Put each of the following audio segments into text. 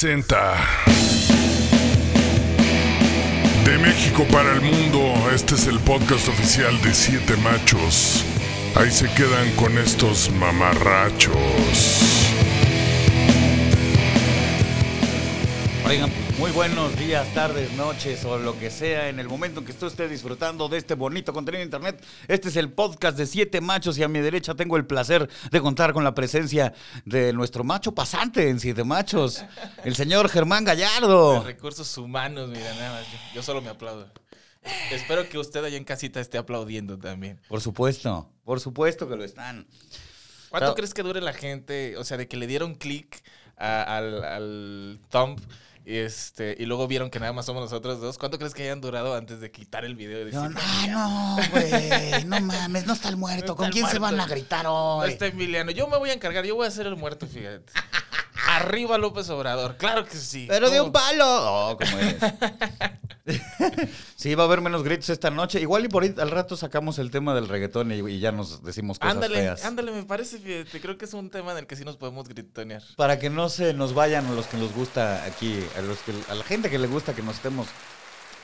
Presenta De México para el mundo, este es el podcast oficial de Siete Machos. Ahí se quedan con estos mamarrachos. Oigan, pues muy buenos días, tardes, noches o lo que sea en el momento en que usted esté disfrutando de este bonito contenido de internet. Este es el podcast de Siete Machos y a mi derecha tengo el placer de contar con la presencia de nuestro macho pasante en Siete Machos, el señor Germán De Gallardo. recursos humanos, mira, nada más. Yo, solo me aplaudo. Espero que usted allá en casita esté aplaudiendo también. Por supuesto, por supuesto que lo están. ¿Cuánto crees que dure la gente? O sea, de que le dieron clic al, al thumb este, y luego vieron que nada más somos nosotros dos. ¿Cuánto crees que hayan durado antes de quitar el video? Y decir, No, no, no, güey, no mames, no está el muerto. No ¿Con quién se van a gritar "No hoy? está Emiliano. Yo me voy a encargar, yo voy a ser el muerto, fíjate. Arriba López Obrador, claro que sí. Pero de un palo. Oh, ¿cómo es? sí, va a haber menos gritos esta noche. Igual y por ahí al rato sacamos el tema del reggaetón y, y ya nos decimos cosas Ándale, feas. ándale, me parece, fíjate. Creo que es un tema en el que sí nos podemos gritonear. Para que no se nos vayan a los que nos gusta aquí, a, los que, a la gente que le gusta que nos estemos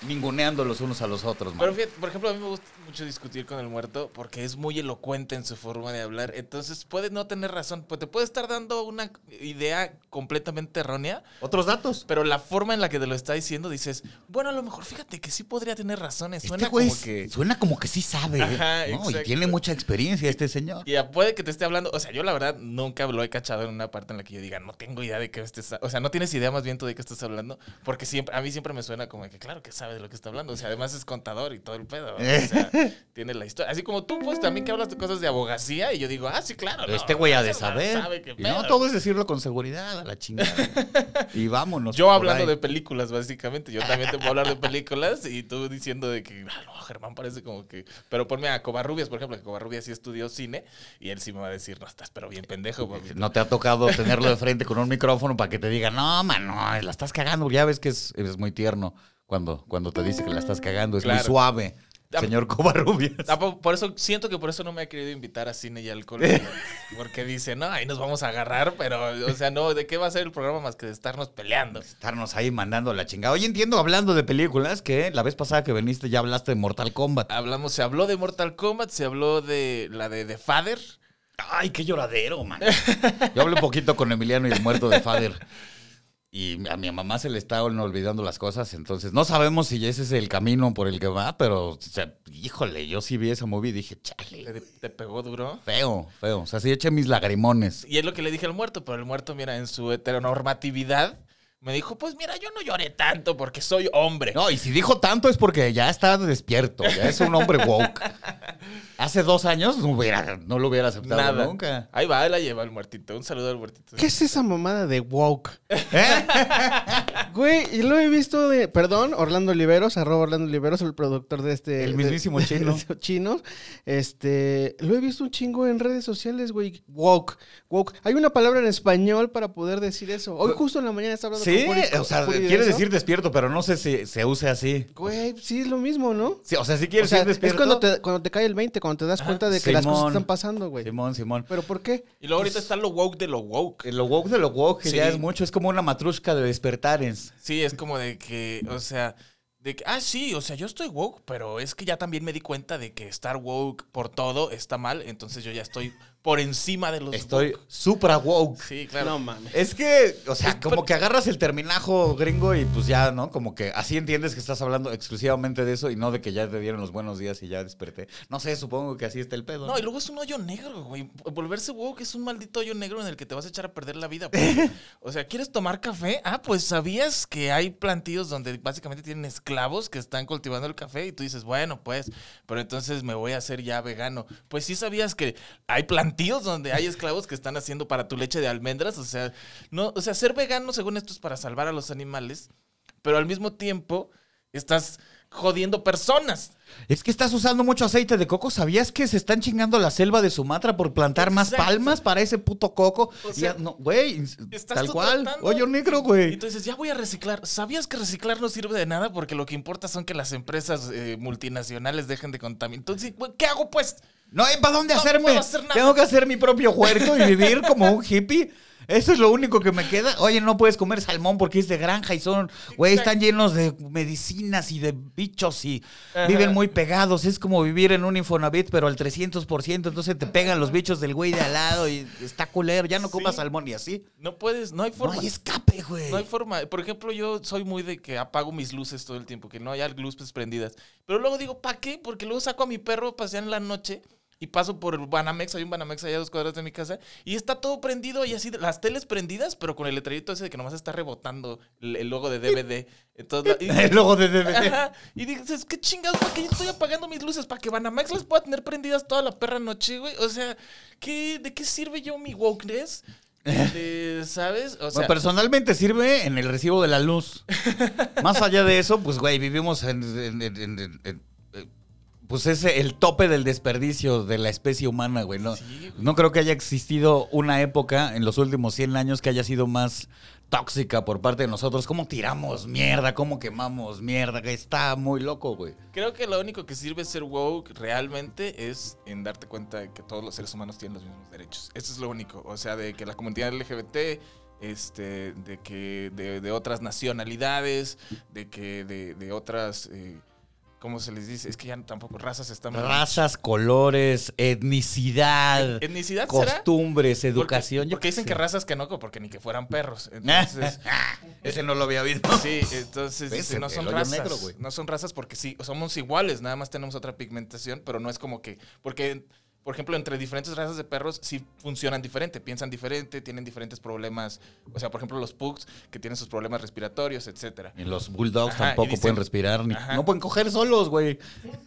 ninguneando los unos a los otros. man. Pero fíjate, por ejemplo, a mí me gusta mucho discutir con el muerto porque es muy elocuente en su forma de hablar. Entonces puede no tener razón, pues te puede estar dando una idea completamente errónea, ¿Otros datos? pero la forma en la que te lo está diciendo dices, bueno, a lo mejor fíjate que sí podría tener razones. Suena Este güey como que... suena como que sí sabe. Ajá, ¿no? Y tiene mucha experiencia este señor. Y ya puede que te esté hablando, o sea, yo la verdad nunca lo he cachado en una parte en la que yo diga, no tengo idea de qué estés, o sea, no tienes idea más bien tú de qué estás hablando, porque siempre, a mí siempre me suena como que claro que sabe de lo que está hablando, o sea, además es contador y todo el pedo, o sea, tiene la historia, así como tú pues también que hablas de cosas de abogacía y yo digo, ah, sí, claro. no, este güey ha de saber. sabe qué Y no, pedo". todo es decirlo con seguridad, a la chingada. y vámonos. Yo hablando ahí. de películas, básicamente. Yo también te puedo hablar de películas y tú diciendo de que, ah, no, Germán parece como que... Pero ponme a Covarrubias, por ejemplo, que Covarrubias sí estudió cine y él sí me va a decir, no, estás pero bien pendejo. papi". No te ha tocado tenerlo de frente con un micrófono para que te diga, no, man, no, la estás cagando. Ya ves que es, es muy tierno cuando, cuando te dice que la estás cagando. Es muy suave, señor Covarrubias. Po- Por eso siento que por eso no me ha querido invitar a cine y alcohol. Porque dice, no, ahí nos vamos a agarrar, pero, o sea, no, ¿de qué va a ser el programa más que de estarnos peleando? Estarnos ahí mandando la chingada. Oye, entiendo, hablando de películas, que la vez pasada que viniste ya hablaste de Mortal Kombat. Hablamos, se habló de Mortal Kombat, se habló de la de The Father. Ay, qué lloradero, man. Yo hablé un poquito con Emiliano y el muerto de Fader. Y a mi mamá se le estaban olvidando las cosas, entonces no sabemos si ese es el camino por el que va, pero, o sea, híjole, yo sí vi esa movie y dije, chale, Te, te pegó duro. feo, feo. O sea, sí eché mis lagrimones. Y es lo que le dije al muerto, pero el muerto, mira, en su heteronormatividad, me dijo, pues mira, yo no lloré tanto porque soy hombre. No, y si dijo tanto es porque ya está despierto, ya es un hombre woke. Hace dos años no, hubiera- no lo hubiera aceptado Nada. nunca. Ahí va, la lleva el muertito. Un saludo al muertito. ¿Qué es esa mamada de woke? ¿Eh? Güey, y lo he visto de. Perdón, Orlando Oliveros, arroba Orlando Oliveros, el productor de este. El mismísimo de- chino. de chinos. Este. Lo he visto un chingo en redes sociales, güey. Woke. Woke. Hay una palabra en español para poder decir eso. Hoy justo en la mañana estaba hablando Sí, Puri- o sea, de quiere eso. decir despierto, pero no sé si se use así. Güey, sí es lo mismo, ¿no? Sí, o sea, sí quiere O sea, decir es despierto. cuando te, cuando te cae el 20, cuando te das cuenta de que las cosas están pasando, güey. Simón, Simón. ¿Pero por qué? Y luego ahorita está lo woke de lo woke. Lo woke de lo woke, que Sí. ya es mucho, es como una matrushka de despertarens. Sí, es como de que, o sea, de que, ah, sí, o sea, yo estoy woke, pero es que ya también me di cuenta de que estar woke por todo está mal, entonces yo ya estoy por encima de los Estoy woke. supra woke. Sí, claro. No mames. Es que, o sea, como que agarras el terminajo gringo y pues ya, ¿no? Como que así entiendes que estás hablando exclusivamente de eso y no de que ya te dieron los buenos días y ya desperté. No sé, supongo que así está el pedo. No, y luego es un hoyo negro, güey. Volverse woke es un maldito hoyo negro en el que te vas a echar a perder la vida. porque, o sea, ¿quieres tomar café? Ah, pues sabías que hay plantíos donde básicamente tienen esclavos que están cultivando el café y tú dices, bueno, pues, pero entonces me voy a hacer ya vegano. Pues sí sabías que hay plantíos donde hay esclavos que están haciendo para tu leche de almendras. O sea, no, o sea, ser vegano, según esto, es para salvar a los animales, pero al mismo tiempo estás jodiendo personas. Es que estás usando mucho aceite de coco. ¿Sabías que se están chingando la selva de Sumatra por plantar más palmas para ese puto coco? O sea, ya, no, güey, tal cual. Hoyo negro, güey. dices, ya voy a reciclar. ¿Sabías que reciclar no sirve de nada? Porque lo que importa son que las empresas eh, multinacionales dejen de contaminar. Entonces, ¿qué hago pues? No hay para dónde No hacerme. hacer. Tengo que hacer mi propio huerto y vivir como un hippie. Eso es lo único que me queda. Oye, no puedes comer salmón porque es de granja y son, güey, están llenos de medicinas y de bichos y Ajá. viven muy pegados. Es como vivir en un Infonavit, pero al 300%. Entonces te pegan los bichos del güey de al lado y está culero. Ya no comas Sí. salmón y así. No puedes, no hay No forma. hay escape, güey. No hay forma. Por ejemplo, yo soy muy de que apago mis luces todo el tiempo, que no haya luces prendidas. Pero luego digo, ¿para qué? Porque luego saco a mi perro a pasear en la noche y paso por el Banamex, hay un Banamex allá a dos cuadras de mi casa, y está todo prendido y así, las teles prendidas, pero con el letrerito ese de que nomás está rebotando el, el logo de DVD. Entonces, y- El logo de DVD. Ajá. Y dices, ¿qué chingados? ¿Para qué yo estoy apagando mis luces? ¿Para que Banamex las pueda tener prendidas toda la perra noche, güey? O sea, ¿qué, ¿de qué sirve yo mi wokeness? De- ¿Sabes? O sea, Bueno, personalmente sirve en el recibo de la luz. Más allá de eso, pues, güey, vivimos en. en- en- en- pues es el tope del desperdicio de la especie humana, güey. No, Sí, güey. no creo que haya existido una época en los últimos 100 años que haya sido más tóxica por parte de nosotros. ¿Cómo tiramos mierda? ¿Cómo quemamos mierda? Está muy loco, güey. creo que lo único que sirve ser woke realmente es en darte cuenta de que todos los seres humanos tienen los mismos derechos. Eso es lo único. O sea, de que la comunidad LGBT, este, de que de, de otras nacionalidades, de que de, de otras. eh, ¿Cómo se les dice? Es que ya tampoco razas están. Razas, colores, etnicidad, ¿Etnicidad será? costumbres, Porque- educación. yo Porque, dicen sé. que razas que no, porque ni que fueran perros. Entonces, Ese no lo había visto. sí, entonces dicen, no son razas. negro, no son razas porque sí, somos iguales, nada más tenemos otra pigmentación, pero no es como que. Porque, por ejemplo, entre diferentes razas de perros sí funcionan diferente, piensan diferente, tienen diferentes problemas. O sea, por ejemplo, los pugs que tienen sus problemas respiratorios, etcétera. Y los bulldogs Ajá, tampoco dicen- pueden respirar, ni, no pueden coger solos, güey.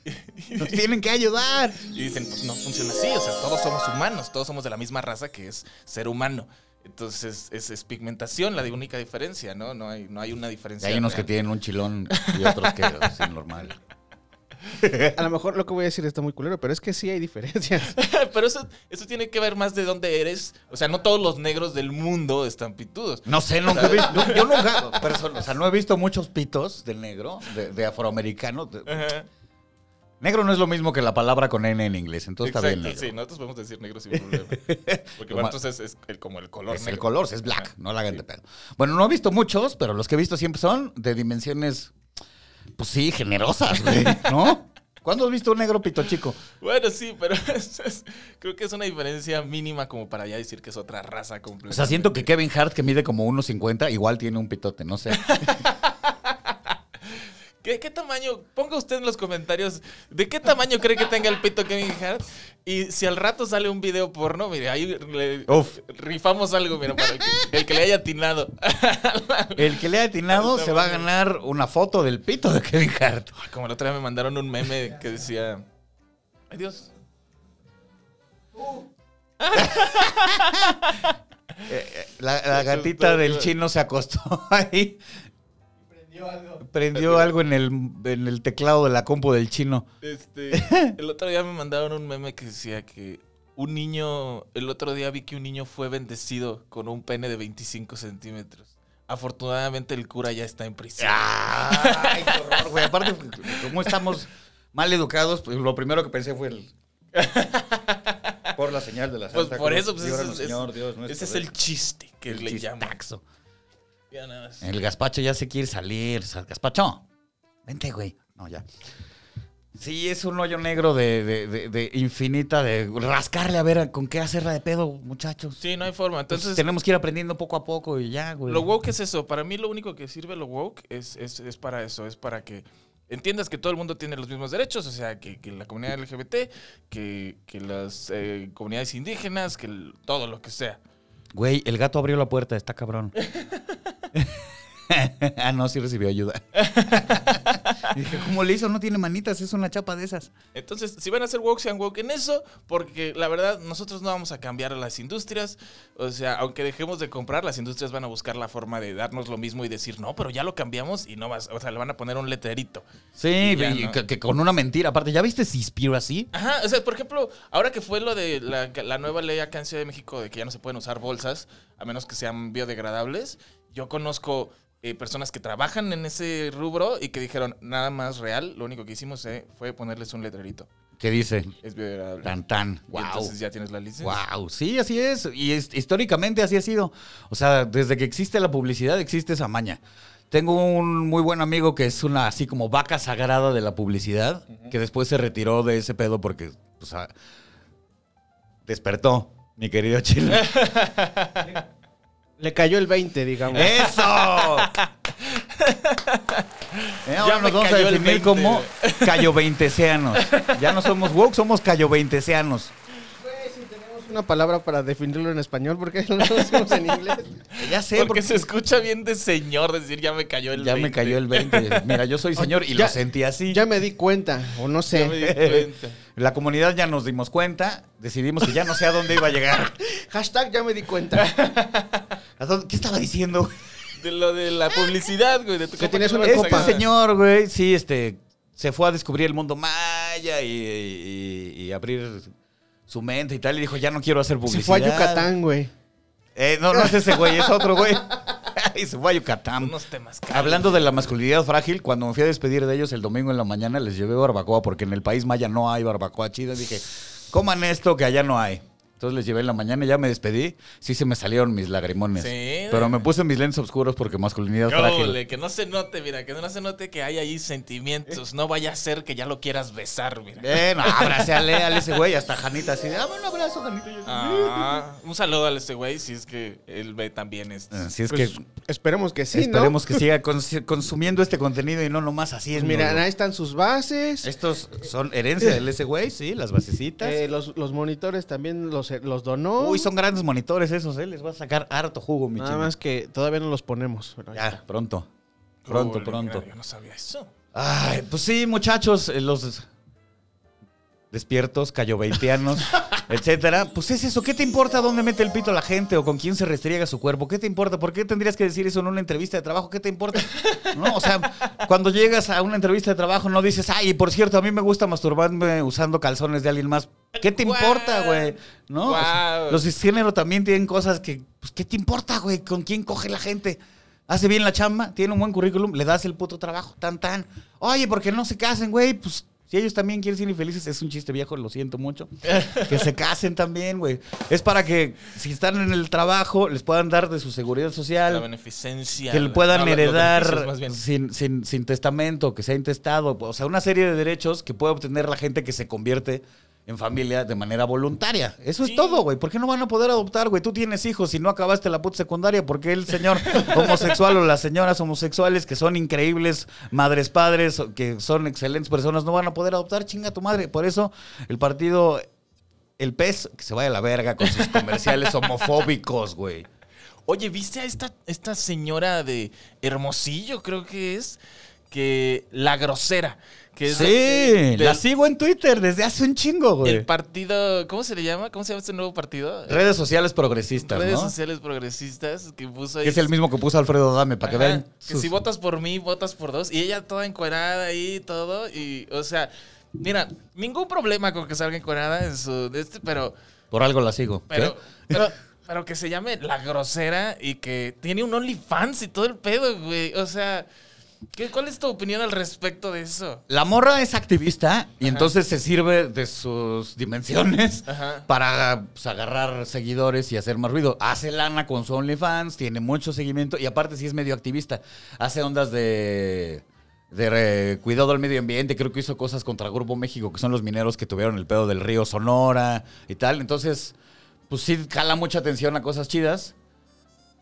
Nos tienen que ayudar. Y dicen, pues no funciona así, o sea, todos somos humanos, todos somos de la misma raza que es ser humano. Entonces, es, es pigmentación la de única diferencia, ¿no? No hay, no hay una Y diferencia. hay unos que tienen un chilón y otros que es normal. A lo mejor lo que voy a decir está muy culero, pero es que sí hay diferencias. Pero eso, eso tiene que ver más de dónde eres. O sea, no todos los negros del mundo están pitudos. No sé, nunca he visto. yo nunca. perso- o sea, no he visto muchos pitos de negro, de, de afroamericano. de- Ajá. negro no es lo mismo que la palabra con N en inglés, entonces está bien. Exacto, negro. sí, nosotros podemos decir negro sin problema. Porque para nosotros es, el- como el color Es el color, es black, no la hagan de pedo. Bueno, no he visto muchos, pero los que he visto siempre son de dimensiones, pues sí, generosas, güey, ¿no? ¿Cuándo has visto un negro pito chico? Bueno, sí, pero es- es- creo que es una diferencia mínima como para ya decir que es otra raza completa. O sea, siento que Kevin Hart, que mide como 1.50, igual tiene un pitote, no sé. ¿Qué, qué tamaño? Ponga usted en los comentarios de qué tamaño cree que tenga el pito Kevin Hart. Y si al rato sale un video porno, mire, ahí le- Uf. rifamos algo, mira, para el que, el que le haya atinado. El que le ha atinado se va a ganar una foto del pito de Kevin Hart. Como el otro día me mandaron un meme que decía. Adiós. La, la gatita del chino se acostó ahí. Prendió algo en el, en el teclado de la compu del chino. Este, el otro día me mandaron un meme que decía que un niño, el otro día vi que un niño fue bendecido con un pene de 25 centímetros. Afortunadamente el cura ya está en prisión. Ay, qué horror, güey. Aparte, como estamos mal educados, pues lo primero que pensé fue el. Por la señal de la Pues Santa por Cruz, eso, pues ese, líbranos, es- Señor, Dios nuestro ese es Rey. el chiste que El le llaman. Ya nada más. El gazpacho ya se quiere salir. Gazpacho, vente, güey. No, ya. Sí, es un hoyo negro de, de- de- de infinita, de rascarle a ver con qué hacerla de pedo, muchachos. Sí, no hay forma. Entonces Entonces, tenemos que ir aprendiendo poco a poco y ya, güey. lo woke es eso. Para mí lo único que sirve lo woke es, es, es para eso. Es para que entiendas que todo el mundo tiene los mismos derechos. O sea, que, que la comunidad LGBT, que, que las eh, comunidades indígenas, que el- todo lo que sea. Güey, el gato abrió la puerta, está cabrón. ah, no, sí recibió ayuda. Dije, ¿cómo le hizo? No tiene manitas, es una chapa de esas. Entonces, si van a hacer woke, sean woke en eso, porque la verdad, nosotros no vamos a cambiar a las industrias. O sea, aunque dejemos de comprar, las industrias van a buscar la forma de darnos lo mismo y decir, no, pero ya lo cambiamos y no vas, o sea, le van a poner un letrerito. Sí, Ya, y ¿no? que, que con una mentira. Aparte, ¿ya viste así? Ajá, o sea, por ejemplo, ahora que fue lo de la, la nueva ley acá en Ciudad de México de que ya no se pueden usar bolsas, a menos que sean biodegradables, yo conozco eh, personas que trabajan en ese rubro y que dijeron, nada más real, lo único que hicimos eh, fue ponerles un letrerito. ¿Qué dice? Es biodegradable. Tan tan. Y Wow. entonces ya tienes la licencia. Wow, sí, así es. Y es- históricamente así ha sido. O sea, desde que existe la publicidad, existe esa maña. Tengo un muy buen amigo que es una así como vaca sagrada de la publicidad, que después se retiró de ese pedo porque, o sea, despertó, mi querido Chile. Le cayó el 20, digamos. ¡Eso! Eh, ahora nos vamos a cayó el definir 20. como cayo veinteseanos. Ya no somos woke, somos cayo veinteseanos. Una palabra para definirlo en español, porque no lo decimos en inglés. Ya sé, Porque porque se escucha bien de señor decir ya me cayó el ya me 20". cayó el 20. Mira, yo soy señor y Ya- lo sentí así. Ya me di cuenta, o no Ya me sé. di cuenta. La comunidad ya nos dimos cuenta, decidimos que ya no sé a dónde iba a llegar. Hashtag ya me di cuenta. ¿A dónde- ¿Qué estaba diciendo? De lo de la publicidad, güey. De tu Que tienes una Este copa. señor, güey, sí, este, se fue a descubrir el mundo maya y, y- y abrir su mente y tal, y dijo, ya no quiero hacer Se publicidad. fue a Yucatán, güey. Eh, no, no es ese güey, es otro güey. y se fue a Yucatán. Unos temas caros. Hablando de la masculinidad frágil, cuando me fui a despedir de ellos el domingo en la mañana, les llevé barbacoa, porque en el país maya no hay barbacoa chida. Dije, coman esto que allá no hay. Entonces les llevé en la mañana, ya me despedí. Sí se me salieron mis lagrimones. Sí. Pero me puse mis lentes oscuros porque masculinidad frágil. Ole, que no se note, mira, que no se note que hay ahí sentimientos. No vaya a ser que ya lo quieras besar, mira. Bueno, abrace a ese güey, hasta Janita así dame un abrazo, Janita. Ah, un saludo a este güey, si es que él ve también este. Así es Pues, que esperemos que sí, esperemos ¿no? que siga cons- consumiendo este contenido y no nomás así es. Pues mira, ahí están sus bases. Estos son herencia del ese güey, sí, las basecitas. Eh, los, los monitores también los, los donó. Uy, son grandes monitores esos, ¿eh? Les va a sacar harto jugo, mi Nada chino. más que todavía no los ponemos. Pero ahí Ya, está. pronto. Pronto, pronto. mira, yo no sabía eso. Ay, pues sí, muchachos, eh, los despiertos, cayoveitianos, etcétera. Pues es eso, ¿qué te importa dónde mete el pito la gente o con quién se restriega su cuerpo? ¿Qué te importa? ¿Por qué tendrías que decir eso en una entrevista de trabajo? ¿Qué te importa? No, o sea, cuando llegas a una entrevista de trabajo no dices, ay, por cierto, a mí me gusta masturbarme usando calzones de alguien más. ¿Qué te importa, güey? ¿No? O sea, Guau. los cisgénero también tienen cosas que, pues, ¿qué te importa, güey? ¿Con quién coge la gente? Hace bien la chamba, tiene un buen currículum, le das el puto trabajo, tan tan. Oye, ¿por qué no se casen, güey? Pues si ellos también quieren ser infelices, es un chiste viejo, lo siento mucho. Que se casen también, güey. Es para que si están en el trabajo, les puedan dar de su seguridad La social, beneficencia. que le puedan no, heredar sin, sin, sin testamento, que sea intestado. O sea, una serie de derechos que puede obtener la gente que se convierte en familia de manera voluntaria. Eso es todo, güey. ¿Por qué no van a poder adoptar, güey? Tú tienes hijos y no acabaste la puta secundaria. ¿Por qué el señor homosexual o las señoras homosexuales que son increíbles madres, padres, que son excelentes personas, no van a poder adoptar? Chinga tu madre. Por eso el partido, el PES, que se vaya a la verga con sus comerciales homofóbicos, güey. Oye, ¿viste a esta, esta señora de Hermosillo, creo que es? Que la grosera. Que Sí, de- la sigo en Twitter desde hace un chingo, güey. El partido, ¿cómo se le llama? ¿Cómo se llama este nuevo partido? Redes sociales progresistas, Redes ¿no? sociales progresistas que puso ahí. Que es el mismo que puso Alfredo Dame, para que vean. que si votas por mí, votas por dos. Y ella toda encuerada ahí y todo. Y, o sea, mira, ningún problema con que salga encuerada en su. este, pero. Por algo la sigo. Pero, pero, pero que se llame La Grosera y que tiene un OnlyFans y todo el pedo, güey. O sea, ¿qué, ¿cuál es tu opinión al respecto de eso? La morra es activista y Ajá. entonces se sirve de sus dimensiones Ajá. para pues, agarrar seguidores y hacer más ruido. Hace lana con su OnlyFans, tiene mucho seguimiento y aparte sí es medio activista. Hace ondas de de cuidado al medio ambiente, creo que hizo cosas contra Grupo México, que son los mineros que tuvieron el pedo del río Sonora y tal. Entonces, pues sí, jala mucha atención a cosas chidas,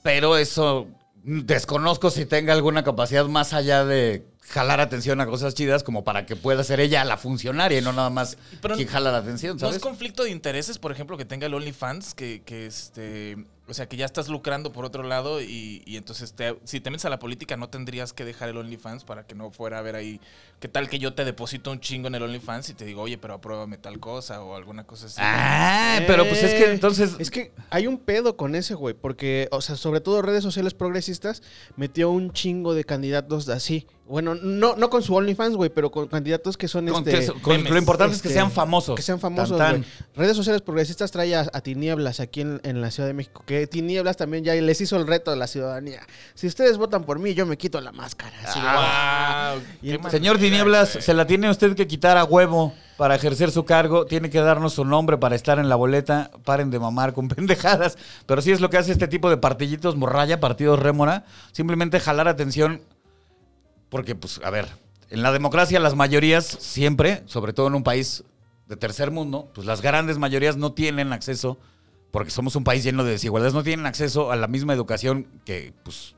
pero eso desconozco si tenga alguna capacidad más allá de jalar atención a cosas chidas como para que pueda ser ella la funcionaria y no nada más Pero quien jala la atención, ¿No ¿sabes? es conflicto de intereses, por ejemplo, que tenga el OnlyFans, que, que este. O sea, que ya estás lucrando por otro lado y, y entonces te- si te metes a la política no tendrías que dejar el OnlyFans para que no fuera a ver ahí. ¿Qué tal que yo te deposito un chingo en el OnlyFans y te digo, oye, pero apruébame tal cosa o alguna cosa así? Ah, pero pues es que Eh, entonces... Es que hay un pedo con ese, güey. Porque, o sea, sobre todo redes sociales progresistas metió un chingo de candidatos así. Bueno, no, no con su OnlyFans, güey, pero con candidatos que son con este. que- con- memes, lo importante es que este, sean famosos. Que sean famosos, Tan, güey. tan. Redes sociales progresistas trae a, a Tinieblas aquí en, en la Ciudad de México. Que Tinieblas también ya les hizo el reto de la ciudadanía. Si ustedes votan por mí, yo me quito la máscara. Así de, ¡Wow! Y entonces- Señor Tinieblas, se la tiene usted que quitar a huevo para ejercer su cargo. Tiene que darnos su nombre para estar en la boleta. Paren de mamar con pendejadas. Pero sí es lo que hace este tipo de partidillos morralla, partidos rémora. Simplemente jalar atención. Porque, pues, a ver, en la democracia las mayorías siempre, sobre todo en un país de tercer mundo, pues las grandes mayorías no tienen acceso, porque somos un país lleno de desigualdades, no tienen acceso a la misma educación que, pues,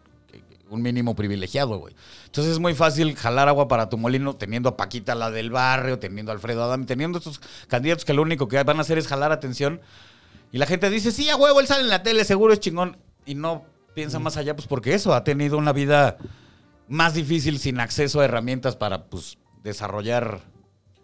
un mínimo privilegiado, güey. Entonces es muy fácil jalar agua para tu molino teniendo a Paquita, la del barrio, teniendo a Alfredo Adame, teniendo estos candidatos que lo único que van a hacer es jalar atención. Y la gente dice, sí, a huevo, él sale en la tele, seguro es chingón. Y no piensa más allá, pues porque eso, ha tenido una vida más difícil sin acceso a herramientas para, pues, desarrollar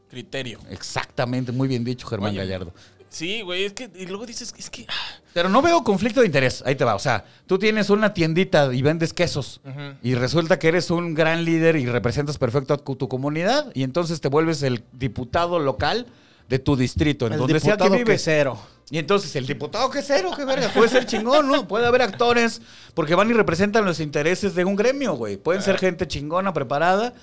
Criterio. exactamente, muy bien dicho, Germán Oye. Gallardo. Sí, güey, es que. Y luego dices, es que. ah, Pero no veo conflicto de interés. Ahí te va. O sea, tú tienes una tiendita y vendes quesos. Ujú. Y resulta que eres un gran líder y representas perfecto a tu tu comunidad. Y entonces te vuelves el diputado local de tu distrito, en el donde sea que diputado vives. quesero. Y entonces el diputado quesero, qué verga, puede ser chingón, ¿no? Puede haber actores, porque van y representan los intereses de un gremio, güey. Pueden ser gente chingona, preparada,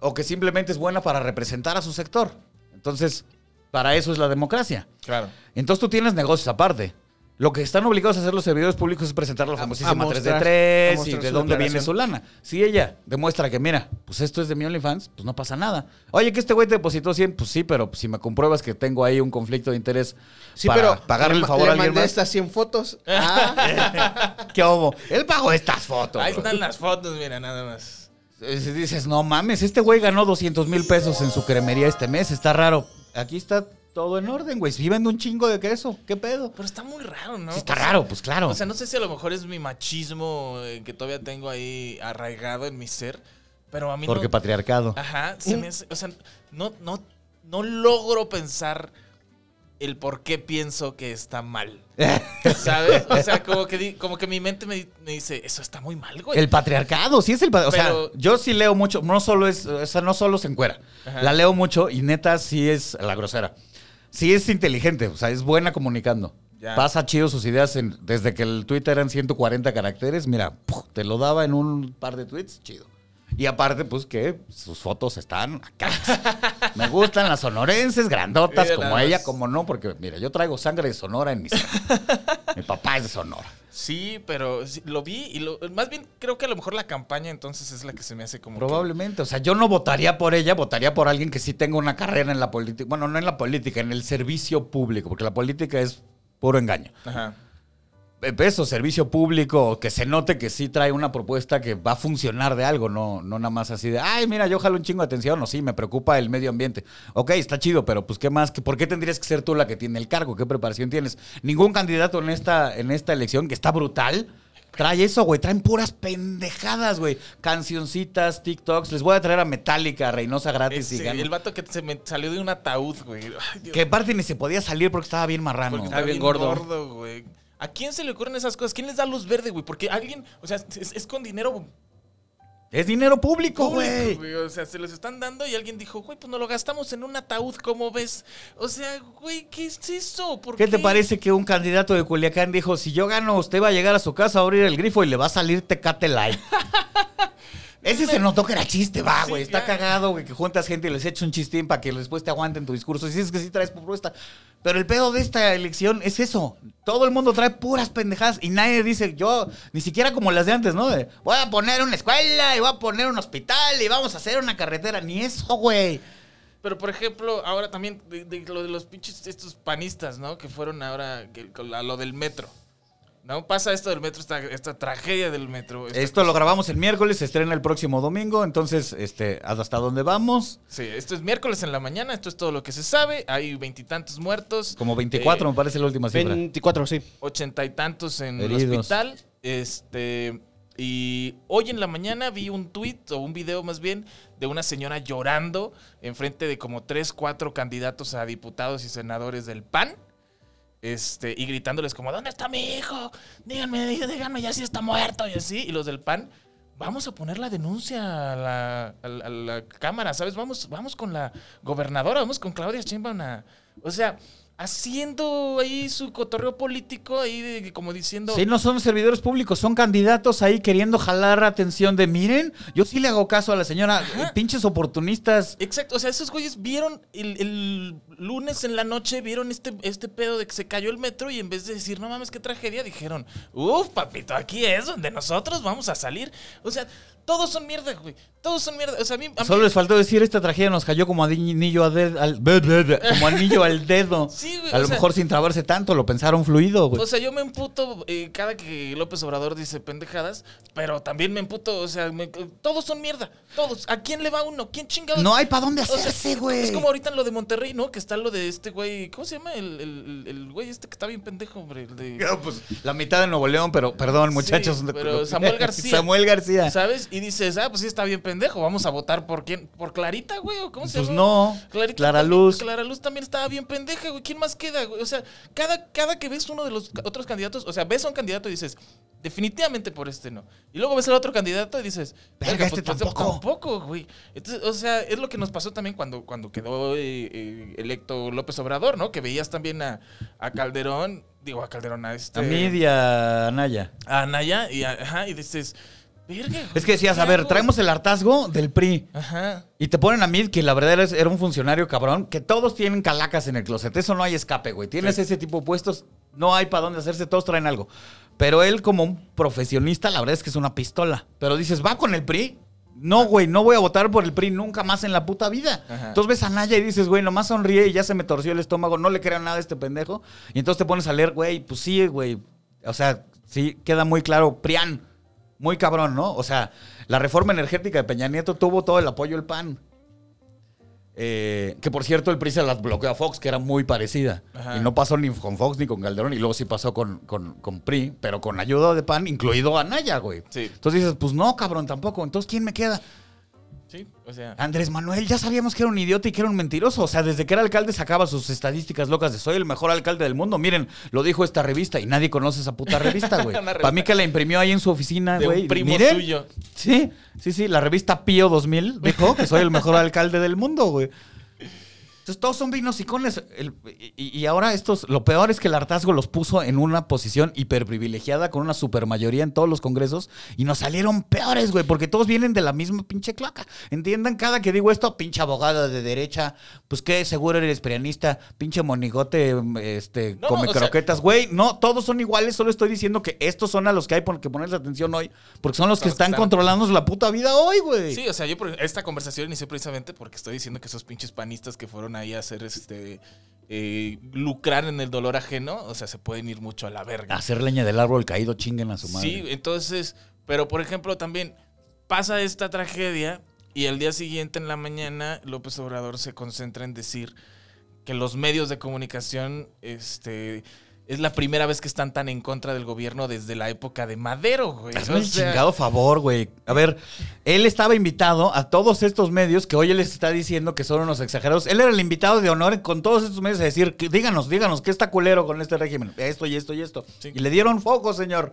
o que simplemente es buena para representar a su sector. Entonces, para eso es la democracia. Claro. Entonces tú tienes negocios aparte. Lo que están obligados a hacer los servidores públicos es presentar la famosísima a mostrar- 3 de a 3 y de dónde viene su lana. Si ella demuestra que, mira, pues esto es de mi OnlyFans, pues no pasa nada. Oye, que este güey te depositó 100, pues sí, pero si me compruebas que tengo ahí un conflicto de interés Sí, para pero pagarle le el favor le a alguien mandé más. estas 100 fotos. Ah, ¿Qué hubo? Él pagó estas fotos. Ahí bro. están las fotos, mira, nada más. Eh, Dices, no mames, este güey ganó 200 mil pesos en su cremería este mes, está raro. Aquí está todo en orden, güey. Si vende un chingo de queso, ¿qué pedo? Pero está muy raro, ¿no? Sí, está O sea, raro, pues claro. O sea, no sé si a lo mejor es mi machismo eh, que todavía tengo ahí arraigado en mi ser, pero a mí Porque no... patriarcado. Ajá, se me hace- o sea, no, no, no logro pensar el por qué pienso que está mal. ¿Sabes? O sea, como que, di- como que mi mente me, me dice, eso está muy mal, güey. El patriarcado, sí es el patriarcado. O sea, yo sí leo mucho, no solo es, o sea, no solo se encuera. Ajá. La leo mucho y neta sí es la grosera. Sí es inteligente, o sea, es buena comunicando. Ya. Pasa chido sus ideas en- desde que el Twitter eran 140 caracteres, mira, ¡puf! te lo daba en un par de tweets, chido. Y aparte, pues que sus fotos están acá. Me gustan las sonorenses, grandotas, como ella, como no, porque mira, yo traigo sangre de Sonora en mi sangre. mi papá es de Sonora. Sí, pero sí, lo vi y lo, más bien creo que a lo mejor la campaña entonces es la que se me hace como... que- Probablemente. O sea, yo no votaría por ella, votaría por alguien que sí tenga una carrera en la política. Bueno, no en la política, en el servicio público, porque la política es puro engaño. Ajá. Eh, Eso, servicio público, que se note que sí trae una propuesta que va a funcionar de algo, no, no nada más así de, ay, mira, yo jalo un chingo de atención, o sí, me preocupa el medio ambiente. Ok, está chido, pero pues, ¿qué más? ¿Qué- ¿Por qué tendrías que ser tú la que tiene el cargo? ¿Qué preparación tienes? Ningún candidato en esta, en esta elección, que está brutal, trae eso, güey. Traen puras pendejadas, güey. Cancioncitas, TikToks. Les voy a traer a Metallica, a Reynosa gratis y Ese, gano. el vato que se me salió de un ataúd, güey. Ay, Que aparte ni se podía salir porque estaba bien marrano. porque Está bien gordo. güey. ¿A quién se le ocurren esas cosas? ¿Quién les da luz verde, güey? Porque alguien, o sea, es, es con dinero Es dinero público, güey. O sea, se los están dando y alguien dijo, güey, pues no lo gastamos en un ataúd, ¿cómo ves? O sea, güey, ¿qué es eso? ¿Por ¿Qué te parece que un candidato de Culiacán dijo, si yo gano, usted va a llegar a su casa a abrir el grifo y le va a salir Tecate Light? Ese se notó que era chiste, va, Sí, güey. Está cagado, güey, que juntas gente y les echas un chistín para que después te aguanten tu discurso. Y si es que sí traes propuesta. Pero el pedo de esta elección es eso. Todo el mundo trae puras pendejadas y nadie dice, yo, ni siquiera como las de antes, ¿no? De, voy a poner una escuela y voy a poner un hospital y vamos a hacer una carretera. Ni eso, güey. Pero, por ejemplo, ahora también de, de lo de los pinches estos panistas, ¿no? Que fueron ahora que- la- lo del metro. ¿No? Pasa esto del metro, esta, esta tragedia del metro. Esto lo grabamos el miércoles, se estrena el próximo domingo. Entonces, este, hasta dónde vamos. Sí, esto es miércoles en la mañana, esto es todo lo que se sabe. Hay veintitantos muertos. Como 24, eh, me parece la última cifra. 24, sí. ochenta y tantos en el hospital. Este. Y hoy en la mañana vi un tweet o un video más bien de una señora llorando enfrente de como tres, cuatro candidatos a diputados y senadores del PAN. Este, y gritándoles como, ¿dónde está mi hijo? Díganme, dí- díganme ya si está muerto y así. Y los del PAN, vamos a poner la denuncia a la, la Cámara, ¿sabes? Vamos, vamos con la gobernadora, vamos con Claudia Sheinbaum a- O sea, haciendo ahí su cotorreo político, ahí de- como diciendo... Sí, no son servidores públicos, son candidatos ahí queriendo jalar atención de miren, yo sí le hago caso a la señora, eh, pinches oportunistas. Exacto, o sea, esos güeyes vieron el, el lunes en la noche, vieron este, este pedo de que se cayó el metro y en vez de decir, no mames, qué tragedia, dijeron, uff, papito, aquí es donde nosotros vamos a salir. O sea, todos son mierda, güey. Todos son mierda. O sea, a mí... a mí- Solo les faltó decir esta tragedia nos cayó como anillo al dedo, al, como anillo al dedo. Sí, güey, a lo sea- mejor sin trabarse tanto, lo pensaron fluido, güey. O sea, yo me emputo eh, cada que López Obrador dice pendejadas, pero también me emputo, o sea, me- todos son mierda. Todos. ¿A quién le va uno? ¿Quién chingados? No hay para dónde O sea, hacerse, es- güey. Es como ahorita en lo de Monterrey, ¿no? Que está lo de este güey. ¿Cómo se llama? El, el- el güey este que está bien pendejo, hombre. El de. No, pues, la mitad de Nuevo León, pero perdón, muchachos. Sí, pero Samuel García. Samuel García. ¿Sabes? Y dices, ah, pues sí está bien pendejo. Vamos a votar por quién? ¿Por Clarita, güey? ¿O cómo se Pues llama? no. Clarita Clara Luz. Clara Luz también estaba bien pendeja, güey. ¿Quién más queda, güey? O sea, cada, cada que ves uno de los otros candidatos, o sea, ves a un candidato y dices, definitivamente por este no. Y luego ves al otro candidato y dices, Verga, este tampoco". tampoco, güey. Entonces, o sea, es lo que nos pasó también cuando, cuando quedó eh, eh, electo López Obrador, ¿no? Que veías también a, a Calderón, digo, a Calderón, a este. A Media Anaya. A Anaya, y, a- ajá, y dices, Es que decías, ¿qué a ver, hago?". traemos el hartazgo del PRI. Ajá. Y te ponen a mí, que la verdad era, era un funcionario cabrón, que todos tienen calacas en el closet. Eso no hay escape, güey. Tienes Sí. ese tipo de puestos, no hay para dónde hacerse, todos traen algo. Pero él, como un profesionista, la verdad es que es una pistola. Pero dices, ¿va con el PRI? No, güey, no voy a votar por el PRI nunca más en la puta vida. Ajá. Entonces ves a Naya y dices, güey, nomás sonríe y ya se me torció el estómago, no le creo nada a este pendejo. Y entonces te pones a leer, güey, pues sí, güey. O sea, sí, queda muy claro, Prián. Muy cabrón, ¿no? O sea, la reforma energética de Peña Nieto tuvo todo el apoyo del PAN. Eh, que por cierto, el PRI se las bloqueó a Fox, que era muy parecida. Ajá. Y no pasó ni con Fox ni con Calderón, y luego sí pasó con, con, con PRI, pero con ayuda de PAN, incluido a Naya, güey. Sí. Entonces dices, pues no, cabrón, tampoco. Entonces, ¿quién me queda? Sí, o sea. Andrés Manuel, ya sabíamos que era un idiota y que era un mentiroso. O sea, desde que era alcalde sacaba sus estadísticas locas de soy el mejor alcalde del mundo. Miren, lo dijo esta revista y nadie conoce esa puta revista, güey. Para mí que la imprimió ahí en su oficina, güey. primo Miren. suyo. Sí, sí, sí. La revista Pío 2000 dijo que soy el mejor alcalde del mundo, güey. Entonces todos son vinos icones. El- y, y ahora estos, lo peor es que el hartazgo los puso en una posición hiperprivilegiada con una supermayoría en todos los congresos y nos salieron peores, güey, porque todos vienen de la misma pinche cloaca. Entiendan cada que digo esto, pinche abogado de derecha, pues qué seguro eres prianista, pinche monigote, este, No, come no, croquetas, güey. No, todos son iguales, solo estoy diciendo que estos son a los que hay por que ponerles atención hoy, porque son los que están están- controlándonos la puta vida hoy, güey. Sí, o sea, yo por- esta conversación inició precisamente porque estoy diciendo que esos pinches panistas que fueron ahí a hacer este. eh, lucrar en el dolor ajeno, o sea, se pueden ir mucho a la verga. Hacer leña del árbol caído, chinguen a su madre. Sí, entonces, pero por ejemplo también pasa esta tragedia y al día siguiente en la mañana López Obrador se concentra en decir que los medios de comunicación, este, es la primera vez que están tan en contra del gobierno desde la época de Madero, güey. Hazme O el chingado favor, güey. A ver, él estaba invitado a todos estos medios que hoy él les está diciendo que son unos exagerados. Él era el invitado de honor con todos estos medios a decir, que, díganos, díganos, ¿qué está culero con este régimen? Esto y esto y esto. Sí. Y le dieron foco, señor.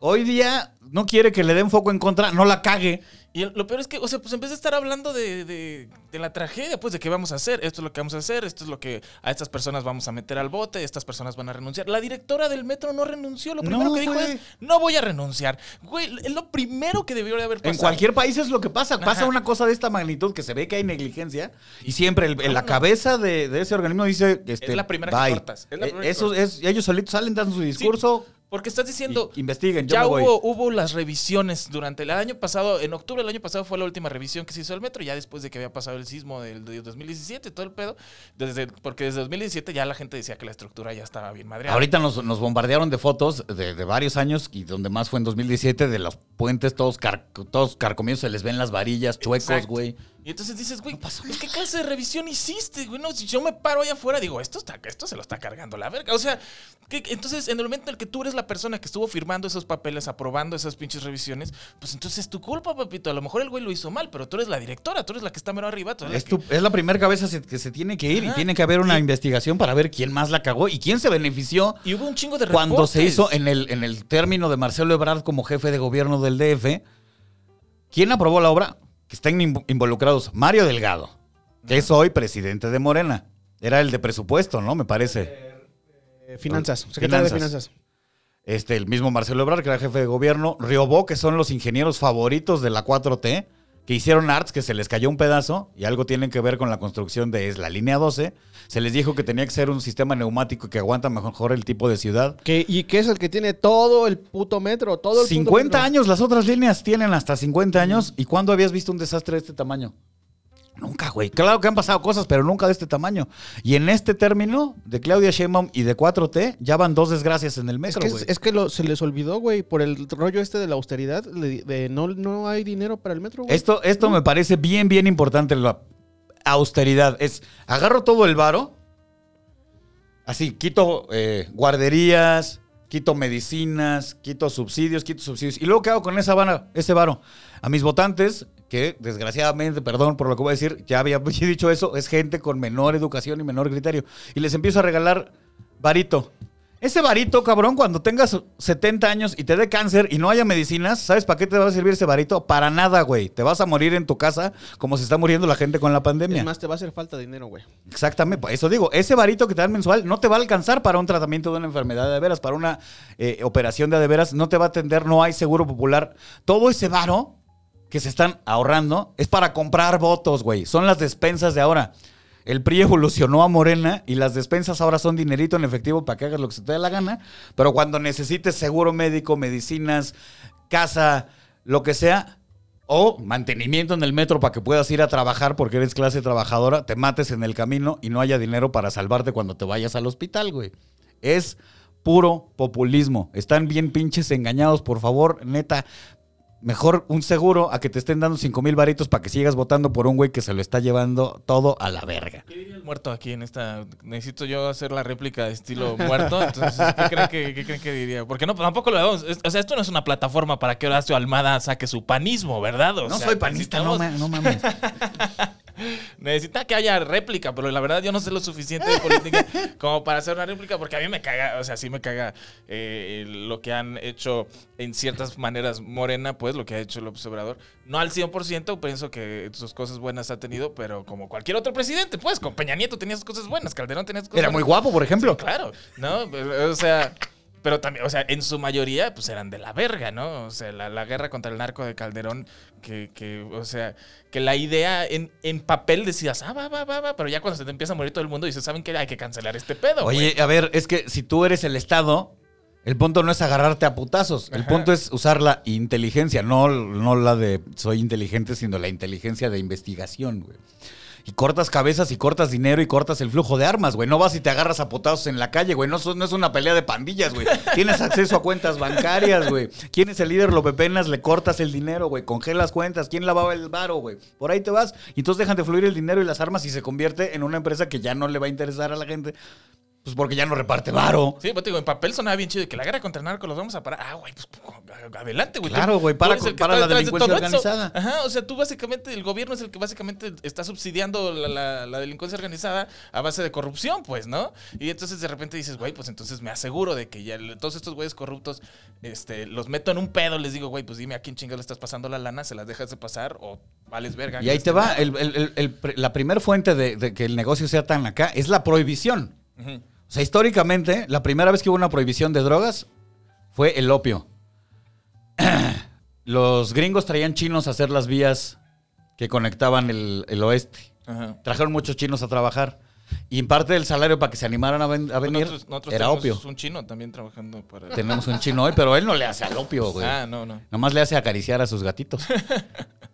Hoy día no quiere que le den foco en contra, no la cague. Y el- lo peor es que, o sea, pues en vez de estar hablando de, de- de la tragedia, pues de qué vamos a hacer, esto es lo que vamos a hacer, esto es lo que a estas personas vamos a meter al bote, estas personas van a renunciar. La directora del metro no renunció, lo primero No, que dijo güey. es, no voy a renunciar. Güey, es lo primero que debió de haber pasado. En cualquier país es lo que pasa. Pasa Ajá. una cosa de esta magnitud que se ve que hay negligencia y siempre el- en la cabeza de, de ese organismo dice... Este, Es la primera que cortas, es la Eh, eso es, ellos solitos salen, dan su discurso, Porque estás diciendo, y- investiguen, yo ya me voy. hubo, hubo las revisiones durante el año pasado, en octubre del año pasado fue la última revisión que se hizo del metro, ya después de que había pasado el sismo del de 2017, todo el pedo, desde, porque desde 2017 ya la gente decía que la estructura ya estaba bien madreada. Ahorita nos, nos bombardearon de fotos de, de varios años y donde más fue en 2017 de los puentes todos, car- todos carcomidos, se les ven las varillas, chuecos, güey. Y entonces dices, güey, pues ¿qué clase de revisión hiciste, güey? No, si yo me paro allá afuera, digo, esto, está, esto se lo está cargando la verga. O sea, que, entonces en el momento en el que tú eres la persona que estuvo firmando esos papeles, aprobando esas pinches revisiones, pues entonces es tu culpa, papito. A lo mejor el güey lo hizo mal, pero tú eres la directora, tú eres la que está mero arriba. Tú eres la Es, que- tu- es la primera cabeza que se tiene que ir y tiene que haber una investigación para ver quién más la cagó y quién se benefició Y hubo un chingo de cuando se reportes. hizo en el, en el término de Marcelo Ebrard como jefe de gobierno del DF. ¿Quién aprobó la obra? Que estén inv- involucrados. Mario Delgado, que es hoy presidente de Morena. Era el de presupuesto, ¿no? Me parece. Eh, finanzas, secretario de Finanzas. finanzas. Este, el mismo Marcelo Ebrard, que era jefe de gobierno. Riobó, que son los ingenieros favoritos de la 4T, que hicieron arts, que se les cayó un pedazo, y algo tienen que ver con la construcción de es la línea 12. Se les dijo que tenía que ser un sistema neumático que aguanta mejor el tipo de ciudad. Que, y que es el que tiene todo el puto metro, todo el puto 50 metro. años, las otras líneas tienen hasta 50 años. ¿Y cuándo habías visto un desastre de este tamaño? Nunca, güey. Claro que han pasado cosas, pero nunca de este tamaño. Y en este término de Claudia Sheinbaum y de 4T, ya van dos desgracias en el Es metro, que, es que lo- se les olvidó, güey, por el rollo este de la austeridad, de no, no hay dinero para el metro, güey. Esto, esto me parece bien, bien importante, la austeridad. Es, agarro todo el varo, así, quito eh, guarderías, quito medicinas, quito subsidios, quito subsidios. ¿Y luego qué hago con esa vara, ese varo? A mis votantes, que desgraciadamente, perdón por lo que voy a decir, ya había dicho eso, es gente con menor educación y menor criterio. Y les empiezo a regalar varito. Ese varito, cabrón, cuando tengas 70 años y te dé cáncer y no haya medicinas, ¿sabes para qué te va a servir ese varito? Para nada, güey. Te vas a morir en tu casa como se está muriendo la gente con la pandemia. Es más, te va a hacer falta dinero, güey. Exactamente, eso digo, ese varito que te dan mensual no te va a alcanzar para un tratamiento de una enfermedad de veras, para una eh, operación de de veras, no te va a atender, no hay seguro popular. Todo ese varo que se están ahorrando es para comprar votos, güey. Son las despensas de ahora. El PRI evolucionó a Morena y las despensas ahora son dinerito en efectivo para que hagas lo que se te dé la gana. Pero cuando necesites seguro médico, medicinas, casa, lo que sea, o mantenimiento en el metro para que puedas ir a trabajar porque eres clase trabajadora, te mates en el camino y no haya dinero para salvarte cuando te vayas al hospital, güey. Es puro populismo. Están bien pinches engañados, por favor, neta. Mejor un seguro a que te estén dando 5 mil varitos para que sigas votando por un güey que se lo está llevando todo a la verga. ¿Qué diría el muerto aquí en esta? Necesito yo hacer la réplica de estilo muerto. Entonces, ¿qué creen que, qué creen que diría? Porque no, tampoco lo vemos. O sea, esto no es una plataforma para que Horacio Almada saque su panismo, ¿verdad? O No sea, soy panista, no, no mames. Necesita que haya réplica, pero la verdad yo no sé lo suficiente de política como para hacer una réplica, porque a mí me caga, o sea, sí me caga eh, lo que han hecho en ciertas maneras Morena, pues lo que ha hecho López Obrador. No al 100%, pienso que sus cosas buenas ha tenido, pero como cualquier otro presidente, pues, con Peña Nieto tenía sus cosas buenas, Calderón tenía sus cosas Era muy buenas. guapo, por ejemplo. Sí, claro, ¿no? O sea, pero también, o sea, en su mayoría, pues eran de la verga, ¿no? O sea, la, la guerra contra el narco de Calderón, que, que o sea, que la idea en, en papel decías, ah, va, va, va, va, pero ya cuando se te empieza a morir todo el mundo, dices, ¿saben qué? Hay que cancelar este pedo. Oye, güey". a ver, es que si tú eres el Estado, el punto no es agarrarte a putazos. El Ajá. punto es usar la inteligencia, no, no la de soy inteligente, sino la inteligencia de investigación, güey. Y cortas cabezas y cortas dinero y cortas el flujo de armas, güey. No vas y te agarras a putazos en la calle, güey. No, no es una pelea de pandillas, güey. Tienes acceso a cuentas bancarias, güey. ¿Quién es el líder? Lo pepenas, le cortas el dinero, güey. Congelas cuentas. ¿Quién lavaba el varo, güey? Por ahí te vas. Y entonces dejan de fluir el dinero y las armas y se convierte en una empresa que ya no le va a interesar a la gente Pues porque ya no reparte varo. Sí, pues te digo, en papel sonaba bien chido y que la guerra contra el narco los vamos a parar. Ah, güey, pues adelante, güey. Claro, güey, para con- para la de delincuencia organizada. Ajá, o sea, tú básicamente, el gobierno es el que básicamente está subsidiando la, la- la delincuencia organizada a base de corrupción, pues, ¿no? Y entonces de repente dices, güey, pues entonces me aseguro de que ya todos estos güeyes corruptos, este, los meto en un pedo, les digo, güey, pues dime a quién chingados le estás pasando la lana, se las dejas de pasar o vales verga. Y ahí te va. el- el- el- el la primer fuente de, de que el negocio sea tan acá es la prohibición. Ujú. O sea, históricamente, la primera vez que hubo una prohibición de drogas fue el opio. Los gringos traían chinos a hacer las vías que conectaban el, el oeste. Ajá. Trajeron muchos chinos a trabajar. Y en parte del salario para que se animaran a, ven- a venir Nosotros, nosotros era tenemos opio. un chino también trabajando para... Tenemos un chino hoy, pero él no le hace al opio, güey. Ah, no, no. Nomás le hace acariciar a sus gatitos.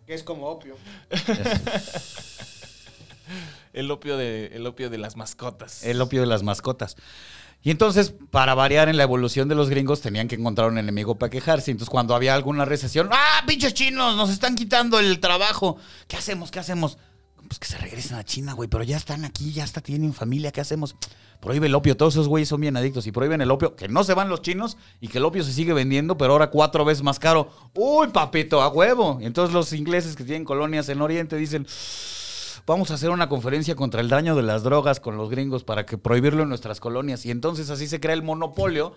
Que es como opio. El opio de, el opio de las mascotas. El opio de las mascotas. Y entonces, para variar en la evolución de los gringos, tenían que encontrar un enemigo para quejarse. Entonces, cuando había alguna recesión, ¡ah, pinches chinos! Nos están quitando el trabajo. ¿Qué hacemos? ¿Qué hacemos? Pues que se regresen a China, güey. Pero ya están aquí, ya hasta tienen familia. ¿Qué hacemos? Prohíbe el opio. Todos esos güeyes son bien adictos y prohíben el opio. Que no se van los chinos y que el opio se sigue vendiendo, pero ahora cuatro veces más caro. ¡Uy, papito, a huevo! Y entonces los ingleses que tienen colonias en Oriente dicen, vamos a hacer una conferencia contra el daño de las drogas con los gringos para que prohibirlo en nuestras colonias. Y entonces así se crea el monopolio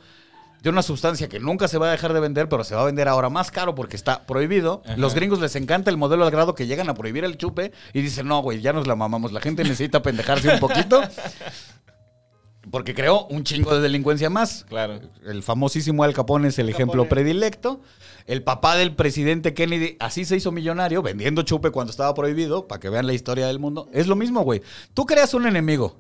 de una sustancia que nunca se va a dejar de vender, pero se va a vender ahora más caro porque está prohibido. Ajá. Los gringos les encanta el modelo al grado que llegan a prohibir el chupe y dicen, no, güey, ya nos la mamamos. La gente necesita pendejarse un poquito. Porque creó un chingo de delincuencia más. Claro. El famosísimo Al Capone es el ejemplo predilecto. El papá del presidente Kennedy así se hizo millonario vendiendo chupe cuando estaba prohibido, para que vean la historia del mundo. Es lo mismo, güey. Tú creas un enemigo,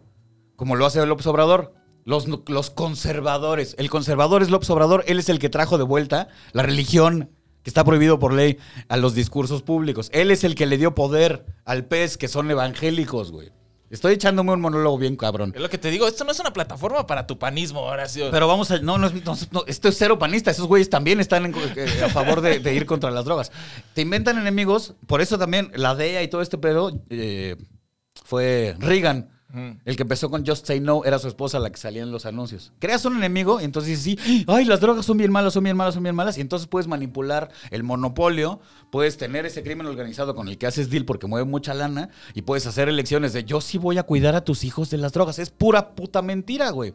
como lo hace López Obrador. Los, conservadores. El conservador es López Obrador. Él es el que trajo de vuelta la religión que está prohibido por ley a los discursos públicos. Él es el que le dio poder al pez, que son evangélicos, güey. Estoy echándome un monólogo bien cabrón. Es lo que te digo, esto no es una plataforma para tu panismo, Horacio. Pero vamos a. No, no, no, no, esto es cero panista. Esos güeyes también están en- eh, a favor de, de ir contra las drogas. Te inventan enemigos. Por eso también la DEA y todo este pedo eh, fue Reagan. El que empezó con Just Say No era su esposa la que salía en los anuncios. Creas un enemigo y entonces dices, sí, ay, las drogas son bien malas, son bien malas, son bien malas. Y entonces puedes manipular el monopolio, puedes tener ese crimen organizado con el que haces deal porque mueve mucha lana y puedes hacer elecciones de yo sí voy a cuidar a tus hijos de las drogas. Es pura puta mentira, güey.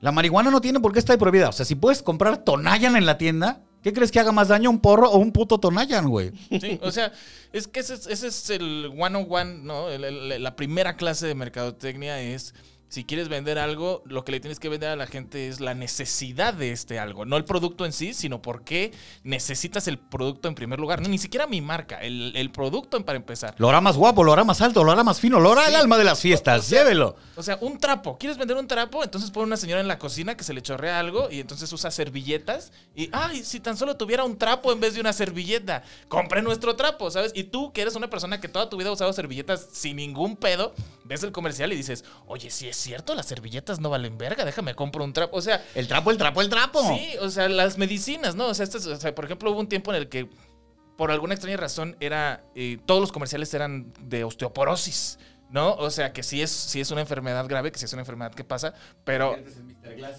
La marihuana no tiene por qué estar prohibida. O sea, si puedes comprar Tonayan en la tienda, ¿qué crees que haga más daño un porro o un puto Tonayan, güey? Sí, o sea, es que ese es, ese es el one-on-one, ¿no? La primera clase de mercadotecnia es, si quieres vender algo, lo que le tienes que vender a la gente es la necesidad de este algo. No el producto en sí, sino por qué necesitas el producto en primer lugar. No, ni siquiera mi marca, el, el producto para empezar. Lo hará más guapo, lo hará más alto, lo hará más fino, lo hará el alma de las fiestas. Llévelo. O sea, un trapo. ¿Quieres vender un trapo? Entonces pone una señora en la cocina que se le chorrea algo y entonces usa servilletas. Y, ay, si tan solo tuviera un trapo en vez de una servilleta. Compré nuestro trapo, ¿sabes? Y tú, que eres una persona que toda tu vida ha usado servilletas sin ningún pedo, ves el comercial y dices, oye, si es cierto, las servilletas no valen verga, déjame compro un trapo. O sea, El trapo, el trapo, el trapo. Sí, o sea, las medicinas, ¿no? O sea, estas- o sea, por ejemplo, hubo un tiempo en el que, por alguna extraña razón, era. eh, todos los comerciales eran de osteoporosis. ¿No? O sea, que sí es, sí es una enfermedad grave, que sí es una enfermedad que pasa, pero.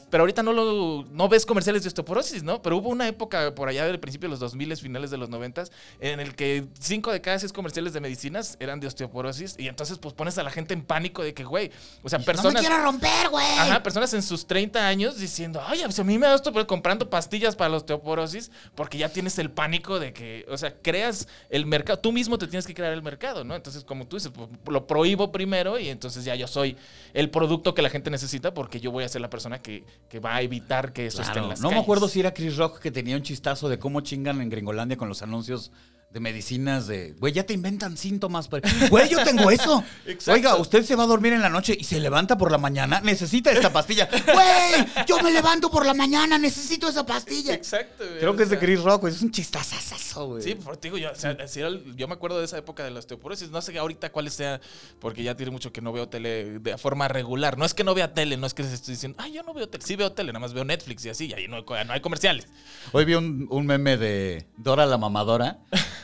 Pero ahorita no lo no ves comerciales de osteoporosis, ¿no? Pero hubo una época por allá del principio de los 2000, finales de los 90, en el que 5 de cada 6 comerciales de medicinas eran de osteoporosis. Y entonces, pues pones a la gente en pánico de que, güey, o sea, personas. romper, güey. Ajá, personas en sus 30 años diciendo, ay, pues a mí me da esto, pero comprando pastillas para la osteoporosis, porque ya tienes el pánico de que, o sea, creas el mercado, tú mismo te tienes que crear el mercado, ¿no? Entonces, como tú dices, pues, lo primero y entonces ya yo soy el producto que la gente necesita porque yo voy a ser la persona que, que va a evitar que eso esté Claro, en las no me acuerdo si era Chris Rock que tenía un chistazo de cómo chingan en Gringolandia con los anuncios de medicinas de, güey, ya te inventan síntomas. pero- Güey, yo tengo eso. Exacto. Oiga, usted se va a dormir en la noche y se levanta por la mañana, necesita esta pastilla. Güey, yo me levanto por la mañana, necesito esa pastilla. Exacto. güey, Creo que es de Chris Rock, güey, es un chistazazazo, güey. Sí, por ti digo yo, o sea, si era el- yo me acuerdo de esa época de la osteoporosis, no sé ahorita cuál sea, porque ya tiene mucho que no veo tele de forma regular. No es que no vea tele, no es que les estoy diciendo, ay, yo no veo tele, sí veo tele, nada más veo Netflix y así, y ahí no no hay comerciales. Hoy vi un, un meme de Dora la mamadora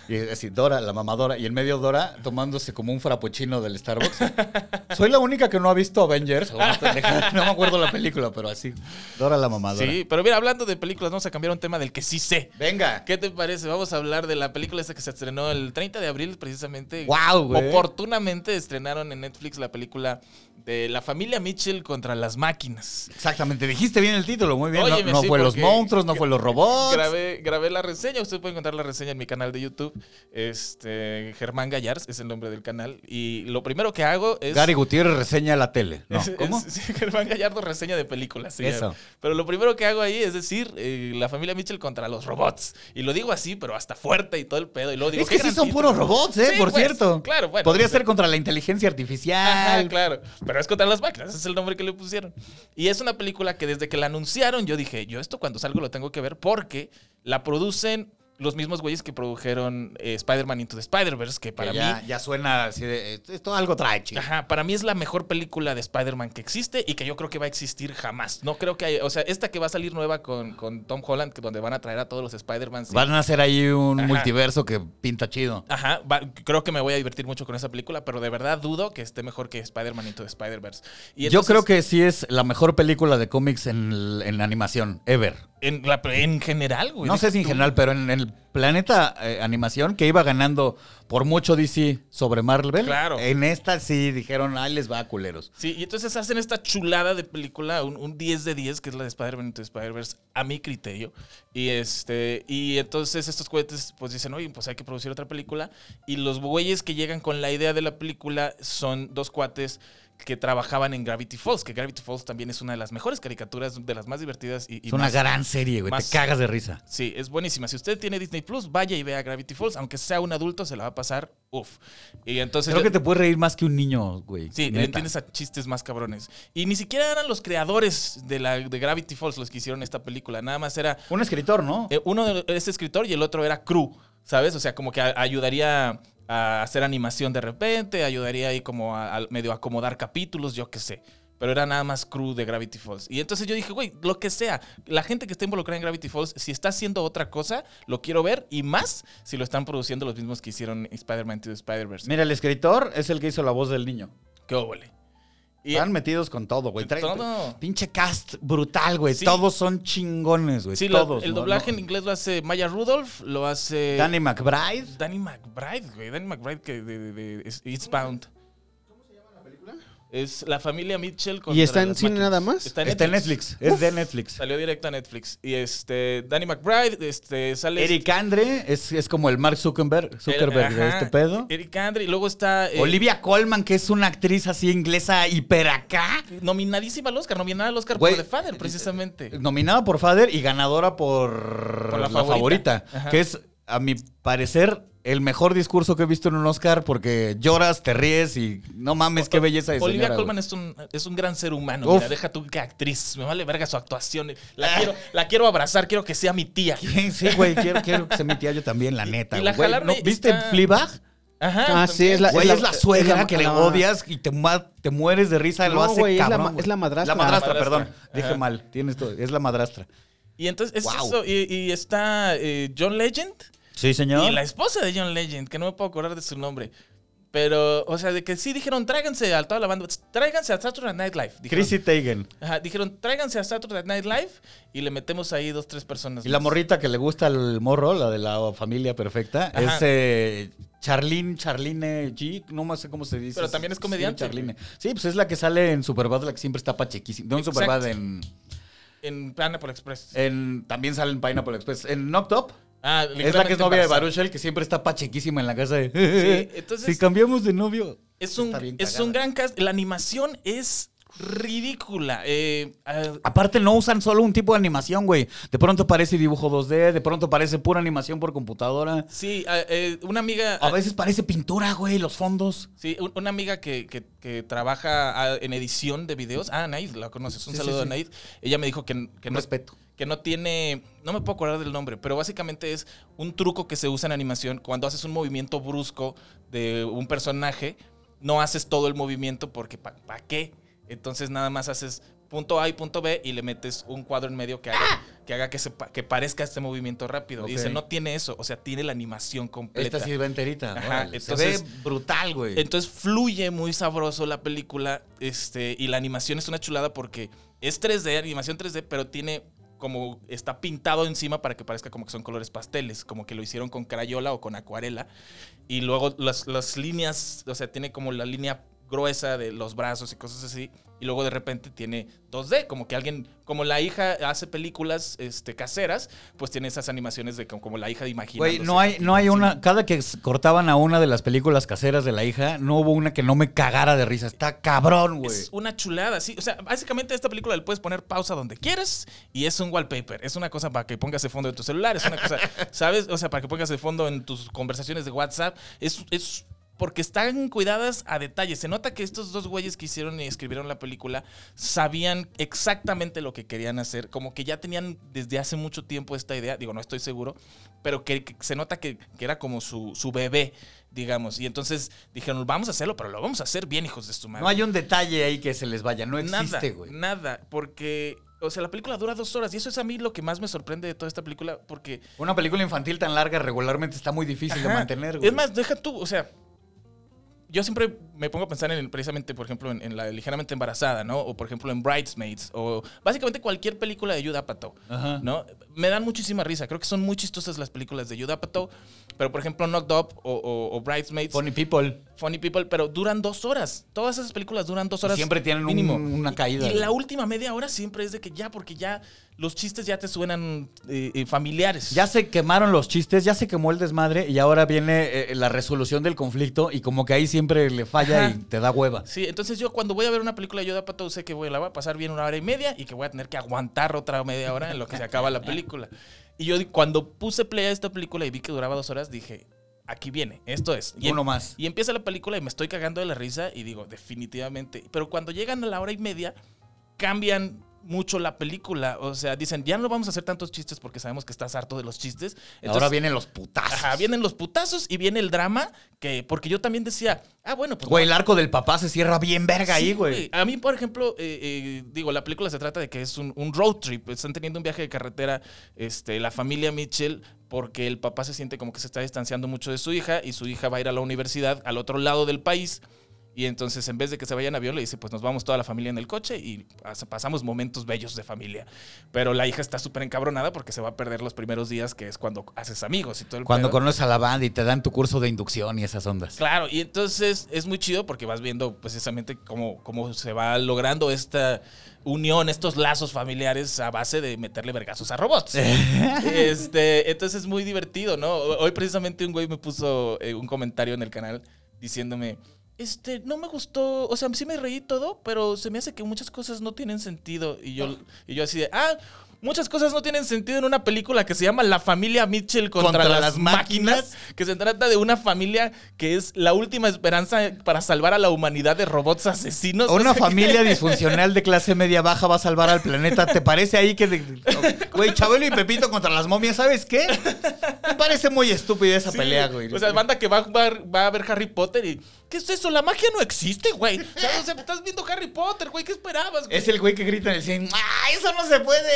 Y así, Dora, la mamadora. Y en medio Dora tomándose como un frappuccino del Starbucks. Soy la única que no ha visto Avengers. o una pendejada. No me acuerdo la película, pero así. Dora la mamadora. Sí, pero mira, hablando de películas, vamos a cambiar un tema del que sí sé. Venga. ¿Qué te parece? Vamos a hablar de la película esta que se estrenó el 30 de abril, precisamente. Guau, güey. Oportunamente estrenaron en Netflix la película de la familia Mitchell contra las máquinas. Exactamente, dijiste bien el título, muy bien. No- Óyeme, no sí, fue los monstruos, no fue los robots. Grabé, grabé la reseña, usted puede encontrar la reseña en mi canal de YouTube. Este, Germán Gallars es el nombre del canal. Y lo primero que hago es. Gary Gutiérrez reseña la tele. No, Es- ¿Cómo? es- sí, Germán Gallardo reseña de películas. Eso. Pero lo primero que hago ahí es decir, eh, la familia Mitchell contra los robots. Y lo digo así, pero hasta fuerte y todo el pedo. Y luego digo, es que "Qué sí son título". puros robots, ¿eh? Por pues, cierto. Claro, bueno. Podría ser contra la inteligencia artificial. Ajá, claro. Pero es contra las máquinas, es el nombre que le pusieron. Y es una película que desde que la anunciaron, yo dije, yo esto cuando salgo lo tengo que ver porque la producen los mismos güeyes que produjeron eh, Spider-Man Into the Spider-Verse, que para Que ya, mí. ya suena así de. eh, Esto algo trae, chico. Ajá, para mí es la mejor película de Spider-Man que existe y que yo creo que va a existir jamás. No creo que haya. O sea, esta que va a salir nueva con, con Tom Holland, que donde van a traer a todos los Spider-Man. Van a hacer ahí un Ajá. multiverso que pinta chido. Ajá, va- creo que me voy a divertir mucho con esa película, pero de verdad dudo que esté mejor que Spider-Man Into the Spider-Verse. Yo creo que sí es la mejor película de cómics en, en animación, ever. En, la- en general, güey. No sé si en general, pero en el planeta eh, animación, que iba ganando por mucho DC sobre Marvel. Claro. En esta sí dijeron, ahí les va, culeros. Sí, y entonces hacen esta chulada de película, un, un 10 de 10, que es la de Spider-Man the Spider-Verse, a mi criterio. Y este y entonces estos cohetes pues dicen, oye, pues hay que producir otra película. Y los güeyes que llegan con la idea de la película son dos cuates que trabajaban en Gravity Falls, que Gravity Falls también es una de las mejores caricaturas, de las más divertidas y, y Es una más- gran serie, güey. Te cagas de risa. Sí, es buenísima. Si usted tiene Disney Plus, vaya y vea Gravity Falls, aunque sea un adulto, se la va a pasar, uff. Y entonces Creo yo- que te puedes reír más que un niño, güey. Sí, le entiendes a chistes más cabrones. Y ni siquiera eran los creadores de, la, de Gravity Falls los que hicieron esta película. Nada más era Un escritor, ¿no? eh, uno es escritor y el otro era crew, ¿sabes? O sea, como que a- ayudaría a hacer animación de repente, ayudaría ahí como a, a medio acomodar capítulos, yo qué sé. Pero era nada más crew de Gravity Falls. Y entonces yo dije, güey, lo que sea, la gente que está involucrada en Gravity Falls, si está haciendo otra cosa, lo quiero ver. Y más si lo están produciendo los mismos que hicieron Spider-Man to Spider-Verse. Mira, el escritor es el que hizo la voz del niño. Qué óvole. Están metidos con todo, güey. Todo. Pinche cast brutal, güey. Sí. Todos son chingones, güey. Sí, Todos. el ¿no? doblaje No. en inglés lo hace Maya Rudolph, lo hace Danny McBride. Danny McBride, güey. Danny McBride que de, de, de- Eastbound. Es la familia Mitchell contra ¿Y está en cine nada más? Está en Está en Netflix. Netflix. Es de Netflix. Salió directo a Netflix. Y este, Danny McBride, este, sale. Eric Andre es, es como el Mark Zuckerberg, Zuckerberg de Ajá, este pedo. Eric Andre. Y luego está. eh, Olivia Colman, que es una actriz así inglesa hiper acá. Nominadísima al Oscar, nominada al Oscar Güey, por The Father, precisamente. Nominada por Father y ganadora por, Por la la, favorita. Que es, a mi parecer, el mejor discurso que he visto en un Oscar porque lloras, te ríes y no mames, qué belleza de Olivia señora, Colman es un, es un gran ser humano. Uf. Mira, deja tú que actriz. Me vale verga su actuación. La quiero, la quiero abrazar, quiero que sea mi tía. Sí, güey, quiero, quiero que sea mi tía yo también, la neta. Y la güey. ¿Viste está- Fleabag? Ajá. Ah, sí, es la- Güey, es la, es suegra la- que le la- odias y te, mueres de risa, lo No, hace güey, es la cabrón. güey. es la madrastra. La madrastra, La perdón. Dije mal, tienes todo, es la madrastra. Y entonces es Wow. eso. Y, y está eh, John Legend Sí, señor. y la esposa de John Legend, que no me puedo acordar de su nombre. Pero, o sea, de que sí dijeron, tráiganse a toda la banda, tráiganse a Saturday Night Live. Dijeron, Chrissy Teigen. Ajá, dijeron, tráiganse a Saturday Night Live y le metemos ahí dos, tres personas. Y la morrita que le gusta el morro, la de la familia perfecta, Ajá. es eh, Charlene, Charlene G, no más sé cómo se dice. Pero también es Sí, comediante, Charlene. Sí, pues es la que sale en Superbad, la que siempre está pachequísima. No en. Superbad, en, En Pineapple Express. en- También sale en Pineapple Express. En Knocked Up. Ah, Es la que es novia de. Baruchel, que siempre está pachequísima en la casa de... Sí, entonces- Si cambiamos de novio... Es un, es un gran cast. La animación es ridícula. Eh, Aparte no usan solo un tipo de animación, güey. De pronto parece dibujo 2D, de pronto parece pura animación por computadora. sí, eh, una amiga. A veces parece pintura, güey, los fondos. Sí, un- una amiga que, que- que trabaja ah, en edición de videos. Ah, Naid, la conoces. Un Sí, sí, saludo sí. a Naid. Ella me dijo que, que no, Respeto. Que no tiene. No me puedo acordar del nombre, pero básicamente es un truco que se usa en animación. Cuando haces un movimiento brusco de un personaje, no haces todo el movimiento porque ¿para qué? Entonces nada más haces punto A y punto B y le metes un cuadro en medio que haga que, haga que, se pa- que parezca este movimiento rápido. Y dice, no tiene eso, o sea, tiene la animación completa. Esta sí va enterita. Ajá, entonces- Se ve brutal, güey. Entonces fluye muy sabroso la película este, y la animación es una chulada porque es 3D, animación 3D, pero tiene como está pintado encima para que parezca como que son colores pasteles, como que lo hicieron con crayola o con acuarela. Y luego las, las líneas, o sea, tiene como la línea gruesa de los brazos y cosas así. Y luego de repente tiene 2D, como que alguien, como la hija hace películas este, caseras, pues tiene esas animaciones de como, como la hija de. Güey, no hay, no hay una. Cada que cortaban a una de las películas caseras de la hija, no hubo una que no me cagara de risa. Está cabrón, güey. Es una chulada, sí. O sea, básicamente esta película le puedes poner pausa donde quieras y es un wallpaper. Es una cosa para que pongas de fondo de tu celular. Es una cosa, ¿sabes? O sea, para que pongas de fondo en tus conversaciones de WhatsApp. Es, es porque están cuidadas a detalle. Se nota que estos dos güeyes que hicieron y escribieron la película sabían exactamente lo que querían hacer. Como que ya tenían desde hace mucho tiempo esta idea. Digo, no estoy seguro. Pero que, que se nota que, que era como su, su bebé, digamos. Y entonces dijeron, vamos a hacerlo, pero lo vamos a hacer bien, hijos de su madre. No hay un detalle ahí que se les vaya. No existe, güey. nada, porque, o sea, la película dura dos horas y eso es a mí lo que más me sorprende de toda esta película, porque... Una película infantil tan larga regularmente está muy difícil de mantener, güey. Es más, deja tú, o sea, yo siempre me pongo a pensar en, precisamente, por ejemplo, en, en la ligeramente embarazada, ¿no? O por ejemplo en Bridesmaids, o básicamente cualquier película de Ajá. ¿no? Me dan muchísima risa, creo que son muy chistosas las películas de Judd Apatow, pero por ejemplo Knocked Up o, o- o Bridesmaids, Funny People. Funny People, pero duran dos horas. Todas esas películas duran dos horas. Siempre tienen un- mínimo. una caída, Y, la última media hora siempre es de que ya, porque ya los chistes ya te suenan eh, eh, familiares. Ya se quemaron los chistes, ya se quemó el desmadre y ahora viene eh, la resolución del conflicto y como que ahí siempre le falla Ajá. y te da hueva. Sí, entonces yo cuando voy a ver una película de Yoda Pato sé que voy, la voy a pasar bien una hora y media y que voy a tener que aguantar otra media hora en lo que se acaba la película. Y yo cuando puse play a esta película y vi que duraba dos horas, dije, aquí viene, esto es. Y Uno em- más. Y empieza la película y me estoy cagando de la risa y digo, definitivamente. Pero cuando llegan a la hora y media, cambian mucho la película. O sea, dicen, ya no vamos a hacer tantos chistes porque sabemos que estás harto de los chistes. ahora vienen los putazos. Ajá, vienen los putazos y viene el drama, que porque yo también decía, ah, bueno, pues... Güey, el arco del papá se cierra bien verga ahí, güey. A mí, por ejemplo, eh, eh, digo, la película se trata de que es un, un road trip. Están teniendo un viaje de carretera, este, la familia Mitchell, porque el papá se siente como que se está distanciando mucho de su hija y su hija va a ir a la universidad al otro lado del país. Y entonces, en vez de que se vaya en avión, le dice, pues nos vamos toda la familia en el coche y pas- pasamos momentos bellos de familia. Pero la hija está súper encabronada porque se va a perder los primeros días, que es cuando haces amigos y todo el Cuando pedo. conoces a la banda y te dan tu curso de inducción y esas ondas. Claro, y entonces es muy chido porque vas viendo precisamente cómo, cómo se va logrando esta unión, estos lazos familiares a base de meterle vergazos a robots. este, entonces es muy divertido, ¿no? Hoy precisamente un güey me puso eh, un comentario en el canal diciéndome, este, no me gustó, o sea, sí me reí todo, pero se me hace que muchas cosas no tienen sentido. Y yo, y yo así de, ah, muchas cosas no tienen sentido en una película que se llama La familia Mitchell contra, Contra las, las máquinas, máquinas. que se trata de una familia que es la última esperanza para salvar a la humanidad de robots asesinos. Una O sea, familia disfuncional de clase media baja va a salvar al planeta. ¿Te parece ahí que... Güey, Chabelo y Pepito contra las momias, ¿sabes qué? Me parece muy estúpida esa Sí, pelea, güey. O sea, banda que va, va- va a ver Harry Potter y. ¿Qué es eso? La magia no existe, güey. O sea, o sea, estás viendo Harry Potter, güey. ¿Qué esperabas, güey? Es el güey que grita en el cine. ¡Ah, eso no se puede!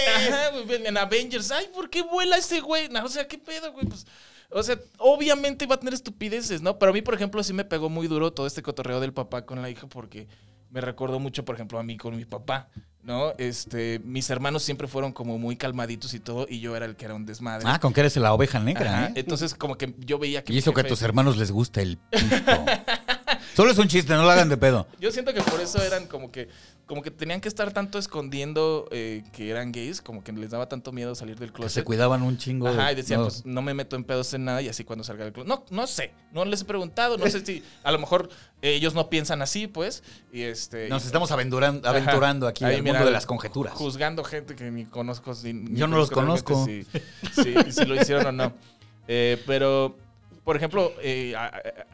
Ajá, güey, en Avengers. Ay, ¿por qué vuela ese güey? No, o sea, ¿qué pedo, güey? Pues, o sea, obviamente va a tener estupideces, ¿no? Pero a mí, por ejemplo, sí me pegó muy duro todo este cotorreo del papá con la hija porque me recordó mucho, por ejemplo, a mí con mi papá, ¿no? Este, mis hermanos siempre fueron como muy calmaditos y todo y yo era el que era un desmadre. Ah, con que eres la oveja negra, Ajá, ¿eh? Entonces, como que yo veía que... Y eso que a tus hermanos les gusta el pito. Solo es un chiste, no lo hagan de pedo. Yo siento que por eso eran como que como que tenían que estar tanto escondiendo eh, que eran gays, como que les daba tanto miedo salir del Que closet. se cuidaban un chingo. de- Ajá, y decían, no. pues no me meto en pedos en nada y así cuando salga del closet. No, no sé, no les he preguntado, no sé si a lo mejor eh, ellos no piensan así, pues. Y este. Nos y- estamos Ajá. aventurando aquí al mira, mundo de las conjeturas. Juzgando gente que ni conozco. ni Yo no los conozco Si, si- si lo hicieron o no. Eh, pero, por ejemplo, eh,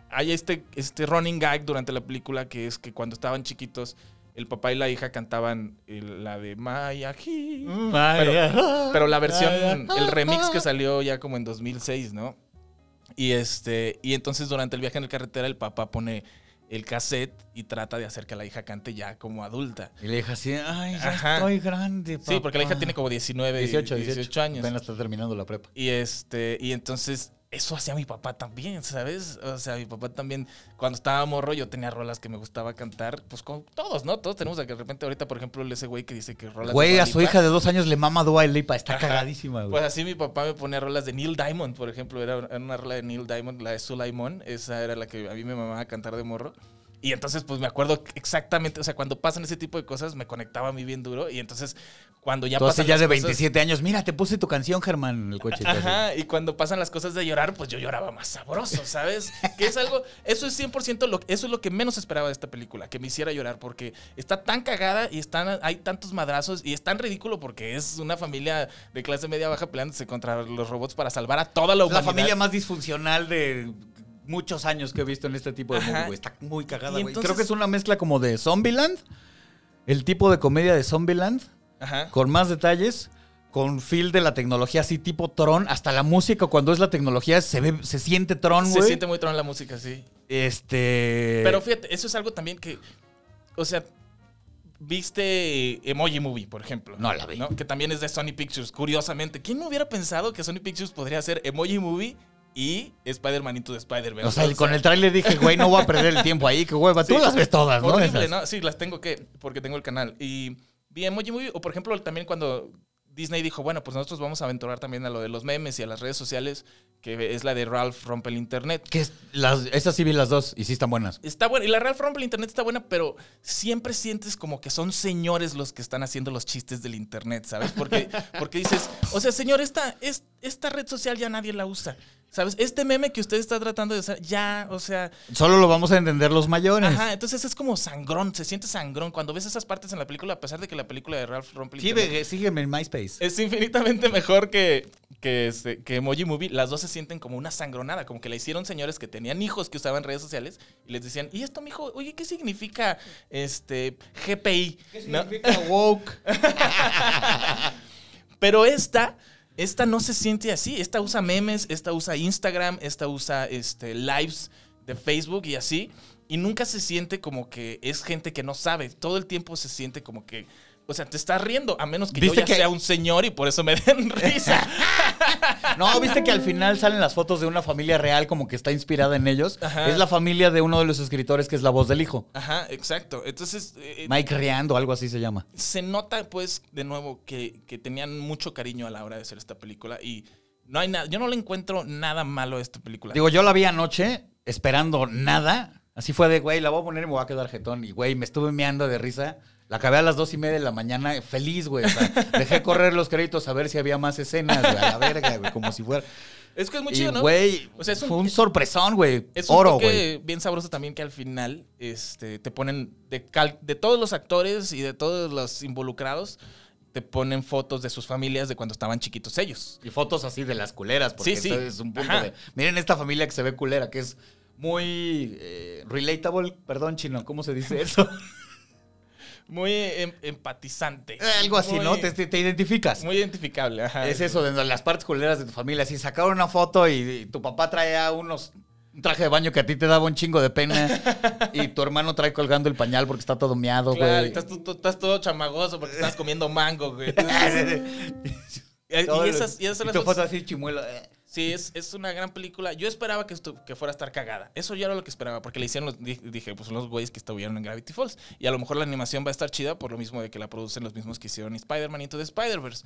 hay este, este running gag durante la película que es que cuando estaban chiquitos, el papá y la hija cantaban el- la de Maya He. Pero, pero la versión, el remix que salió ya como en 2006, ¿no? Y este y entonces durante el viaje en el carretera el papá pone el cassette y trata de hacer que la hija cante ya como adulta. Y le dije así, ay, ya Ajá. estoy grande, Sí, porque la hija papá". tiene como 19, 18, 18, 18, años. Apenas está terminando la prepa. Y este, y entonces eso hacía mi papá también, ¿sabes? O sea, mi papá también, cuando estaba morro, yo tenía rolas que me gustaba cantar, pues con todos, ¿no? Todos tenemos que de repente ahorita, por ejemplo, ese güey que dice que rolas Güey, a su hija de dos años le mama Dua Lipa. Está Ajá. cagadísima, güey. Pues así mi papá me ponía rolas de Neil Diamond, por ejemplo, era era una rola de Neil Diamond, la de Sulaimon, esa era la que a mí me mamaba cantar de morro. Y entonces, pues me acuerdo exactamente, o sea, cuando pasan ese tipo de cosas, me conectaba a mí bien duro. Y entonces, cuando ya pasan ya de cosas- 27 años. Mira, te puse tu canción, Germán, en el coche. así. Ajá, y cuando pasan las cosas de llorar, pues yo lloraba más sabroso, ¿sabes? Que es algo, eso es 100% lo, eso es lo que menos esperaba de esta película, que me hiciera llorar, porque está tan cagada y están, hay tantos madrazos y es tan ridículo porque es una familia de clase media baja peleándose contra los robots para salvar a toda la Es la humanidad. familia más disfuncional de muchos años que he visto en este tipo de movie, güey. Está muy cagada, güey. Creo que es una mezcla como de Zombieland, el tipo de comedia de Zombieland, Ajá. con más detalles, con feel de la tecnología así tipo Tron, hasta la música cuando es la tecnología se ve, se siente Tron, Se güey. siente muy tron la música, sí. Este. Pero fíjate, eso es algo también que, o sea, viste Emoji Movie, por ejemplo. No la vi. O sea, con el tráiler dije, güey, no voy a perder el tiempo ahí, que hueva. Tú las ves todas, ¿no? Horrible. ¿no? Sí, las tengo que, porque tengo el canal. Y vi Emoji Movie, o por ejemplo, también cuando Disney dijo, bueno, pues nosotros vamos a aventurar también a lo de los memes y a las redes sociales, que es la de Ralph Rompe el Internet. Que es- las, esas sí vi las dos y sí están buenas. Está buena. Y la Ralph Rumble Internet está buena, pero siempre sientes como que son señores los que están haciendo los chistes del Internet, ¿sabes? Porque, porque dices, o sea, señor, esta, es, esta red social ya nadie la usa. ¿Sabes? Este meme que usted está tratando de usar, ya, o sea. Solo lo vamos a entender los mayores. Ajá, entonces es como sangrón, se siente sangrón. Cuando ves esas partes en la película, a pesar de que la película de Ralph Rumble Sí, ve- sígueme en MySpace. es infinitamente mejor que, que, este, que Emoji Movie. Las dos se sienten como una sangronada, como que la hicieron señores que tenían hijos que usaban redes sociales y les decían, ¿y esto, mijo? Oye, ¿qué significa este GPI? ¿No? woke? Pero esta, esta no se siente así. Esta usa memes, esta usa Instagram, esta usa este, lives de Facebook y así. Y nunca se siente como que es gente que no sabe. Todo el tiempo se siente como que. O sea, te estás riendo, a menos que yo ¿Viste ya que- sea un señor y por eso me den risa. No, viste que al final salen las fotos de una familia real como que está inspirada en ellos. Ajá. Es la familia de uno de los escritores que es la voz del hijo. Ajá, exacto. Entonces, eh, Mike Riando, algo así se llama. se nota, pues, de nuevo, que, que tenían mucho cariño a la hora de hacer esta película. Y no hay nada. Yo no le encuentro nada malo a esta película. Digo, yo la vi anoche esperando nada. Así fue de, güey, la voy a poner y me voy a quedar jetón. Y, güey, me estuve meando de risa. La acabé a las dos y media de la mañana, feliz, güey. O sea, dejé correr los créditos a ver si había más escenas, güey, a la verga, güey, como si fuera. es que es muy chido, ¿no? güey, O sea, es un- fue un sorpresón, güey. Es un Oro, toque güey. bien sabroso también que al final este, te ponen de, cal- de todos los actores y de todos los involucrados, te ponen fotos de sus familias de cuando estaban chiquitos ellos. Y fotos así de las culeras, porque Sí, sí. es un punto Ajá. de. Miren esta familia que se ve culera, que es muy eh, relatable. Perdón, chino, ¿cómo se dice eso? Muy em- empatizante. Eh, Algo así, Muy- ¿no? Te, te- identificas. Muy identificable, ajá. Es eso, de las partes culeras de tu familia. Si sacaron una foto y, y tu papá traía unos. Un traje de baño que a ti te daba un chingo de pena. y tu hermano trae colgando el pañal porque está todo meado, Claro, y güey. estás, tú- tú estás todo chamagoso porque estás comiendo mango, güey. y, y esas, y esas son y las tu foto así chimuelo. eh. Sí, es, es una gran película. Yo esperaba que, que fuera a estar cagada. Eso ya era lo que esperaba, porque le hicieron, los, di- dije, pues son los güeyes que estuvieron en Gravity Falls. Y a lo mejor la animación va a estar chida por lo mismo de que la producen los mismos que hicieron Spider-Man Into the Spider-Verse.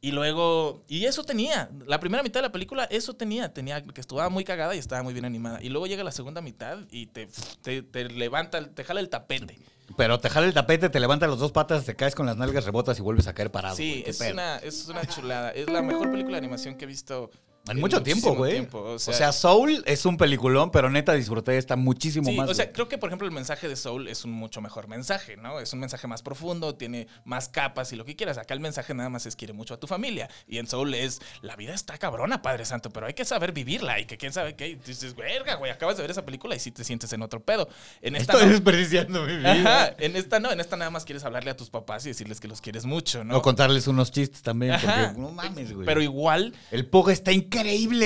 Y luego, y eso tenía, la primera mitad de la película, eso tenía, tenía que estaba muy cagada y estaba muy bien animada. Y luego llega la segunda mitad y te, te, te levanta, te jala el tapete. Pero te jala el tapete, te levanta las dos patas, te caes con las nalgas, rebotas y vuelves a caer parado. Sí, es una, es una chulada. Es la mejor película de animación que he visto. En mucho tiempo, güey. tiempo. O sea, Soul es un peliculón, pero neta disfruté esta muchísimo Sí, más. o sea, creo que por ejemplo el mensaje de Soul es un mucho mejor mensaje, ¿no? Es un mensaje más profundo, tiene más capas y lo que quieras. Acá el mensaje nada más es quiere mucho a tu familia. Y en Soul es, la vida está cabrona, Padre Santo, pero hay que saber vivirla y que quién sabe qué. Y dices, verga, güey, acabas de ver esa película y sí te sientes en otro pedo. En esta Estoy no. desperdiciando mi vida. Ajá, en esta no, en esta nada más quieres hablarle a tus papás y decirles que los quieres mucho, ¿no? O contarles unos chistes también, Ajá. porque no mames, güey. Pero igual, El Pug está increíble,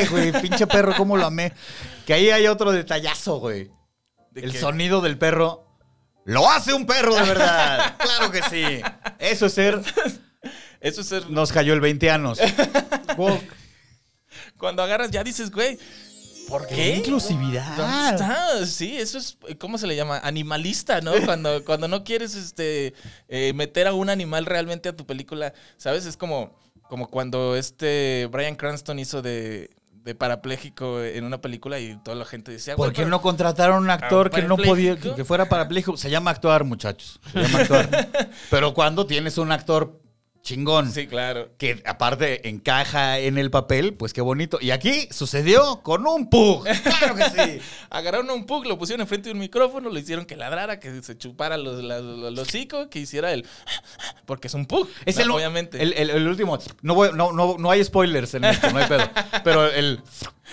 güey. Pinche perro, cómo lo amé. Que ahí hay otro detallazo, güey. de El sonido del perro lo hace un perro de verdad. claro que sí. Eso es ser. Eso es ser- Nos cayó el 20 años. Cuando agarras, ya dices, güey, ¿por qué? inclusividad. ¿Dónde está? Sí, eso es, ¿cómo se le llama? Animalista, ¿no? Cuando, cuando no quieres este, eh, meter a un animal realmente a tu película, ¿sabes? Es como, como cuando este Brian Cranston hizo de, de parapléjico en una película y toda la gente decía, ¿Por qué no contrataron a un actor que no podía, que fuera parapléjico? Se llama actuar, muchachos. Se llama actuar. Pero cuando tienes un actor chingón, Sí, claro. que aparte encaja en el papel, pues qué bonito. Y aquí sucedió con un pug. Claro que sí. Agarraron a un pug, lo pusieron enfrente de un micrófono, le hicieron que ladrara, que se chupara los, la- los hocico, que hiciera el... Porque es un pug, Es ¿no? el, obviamente. El, el- el último. No, voy- no, no, no hay spoilers en esto, no hay pedo. Pero el.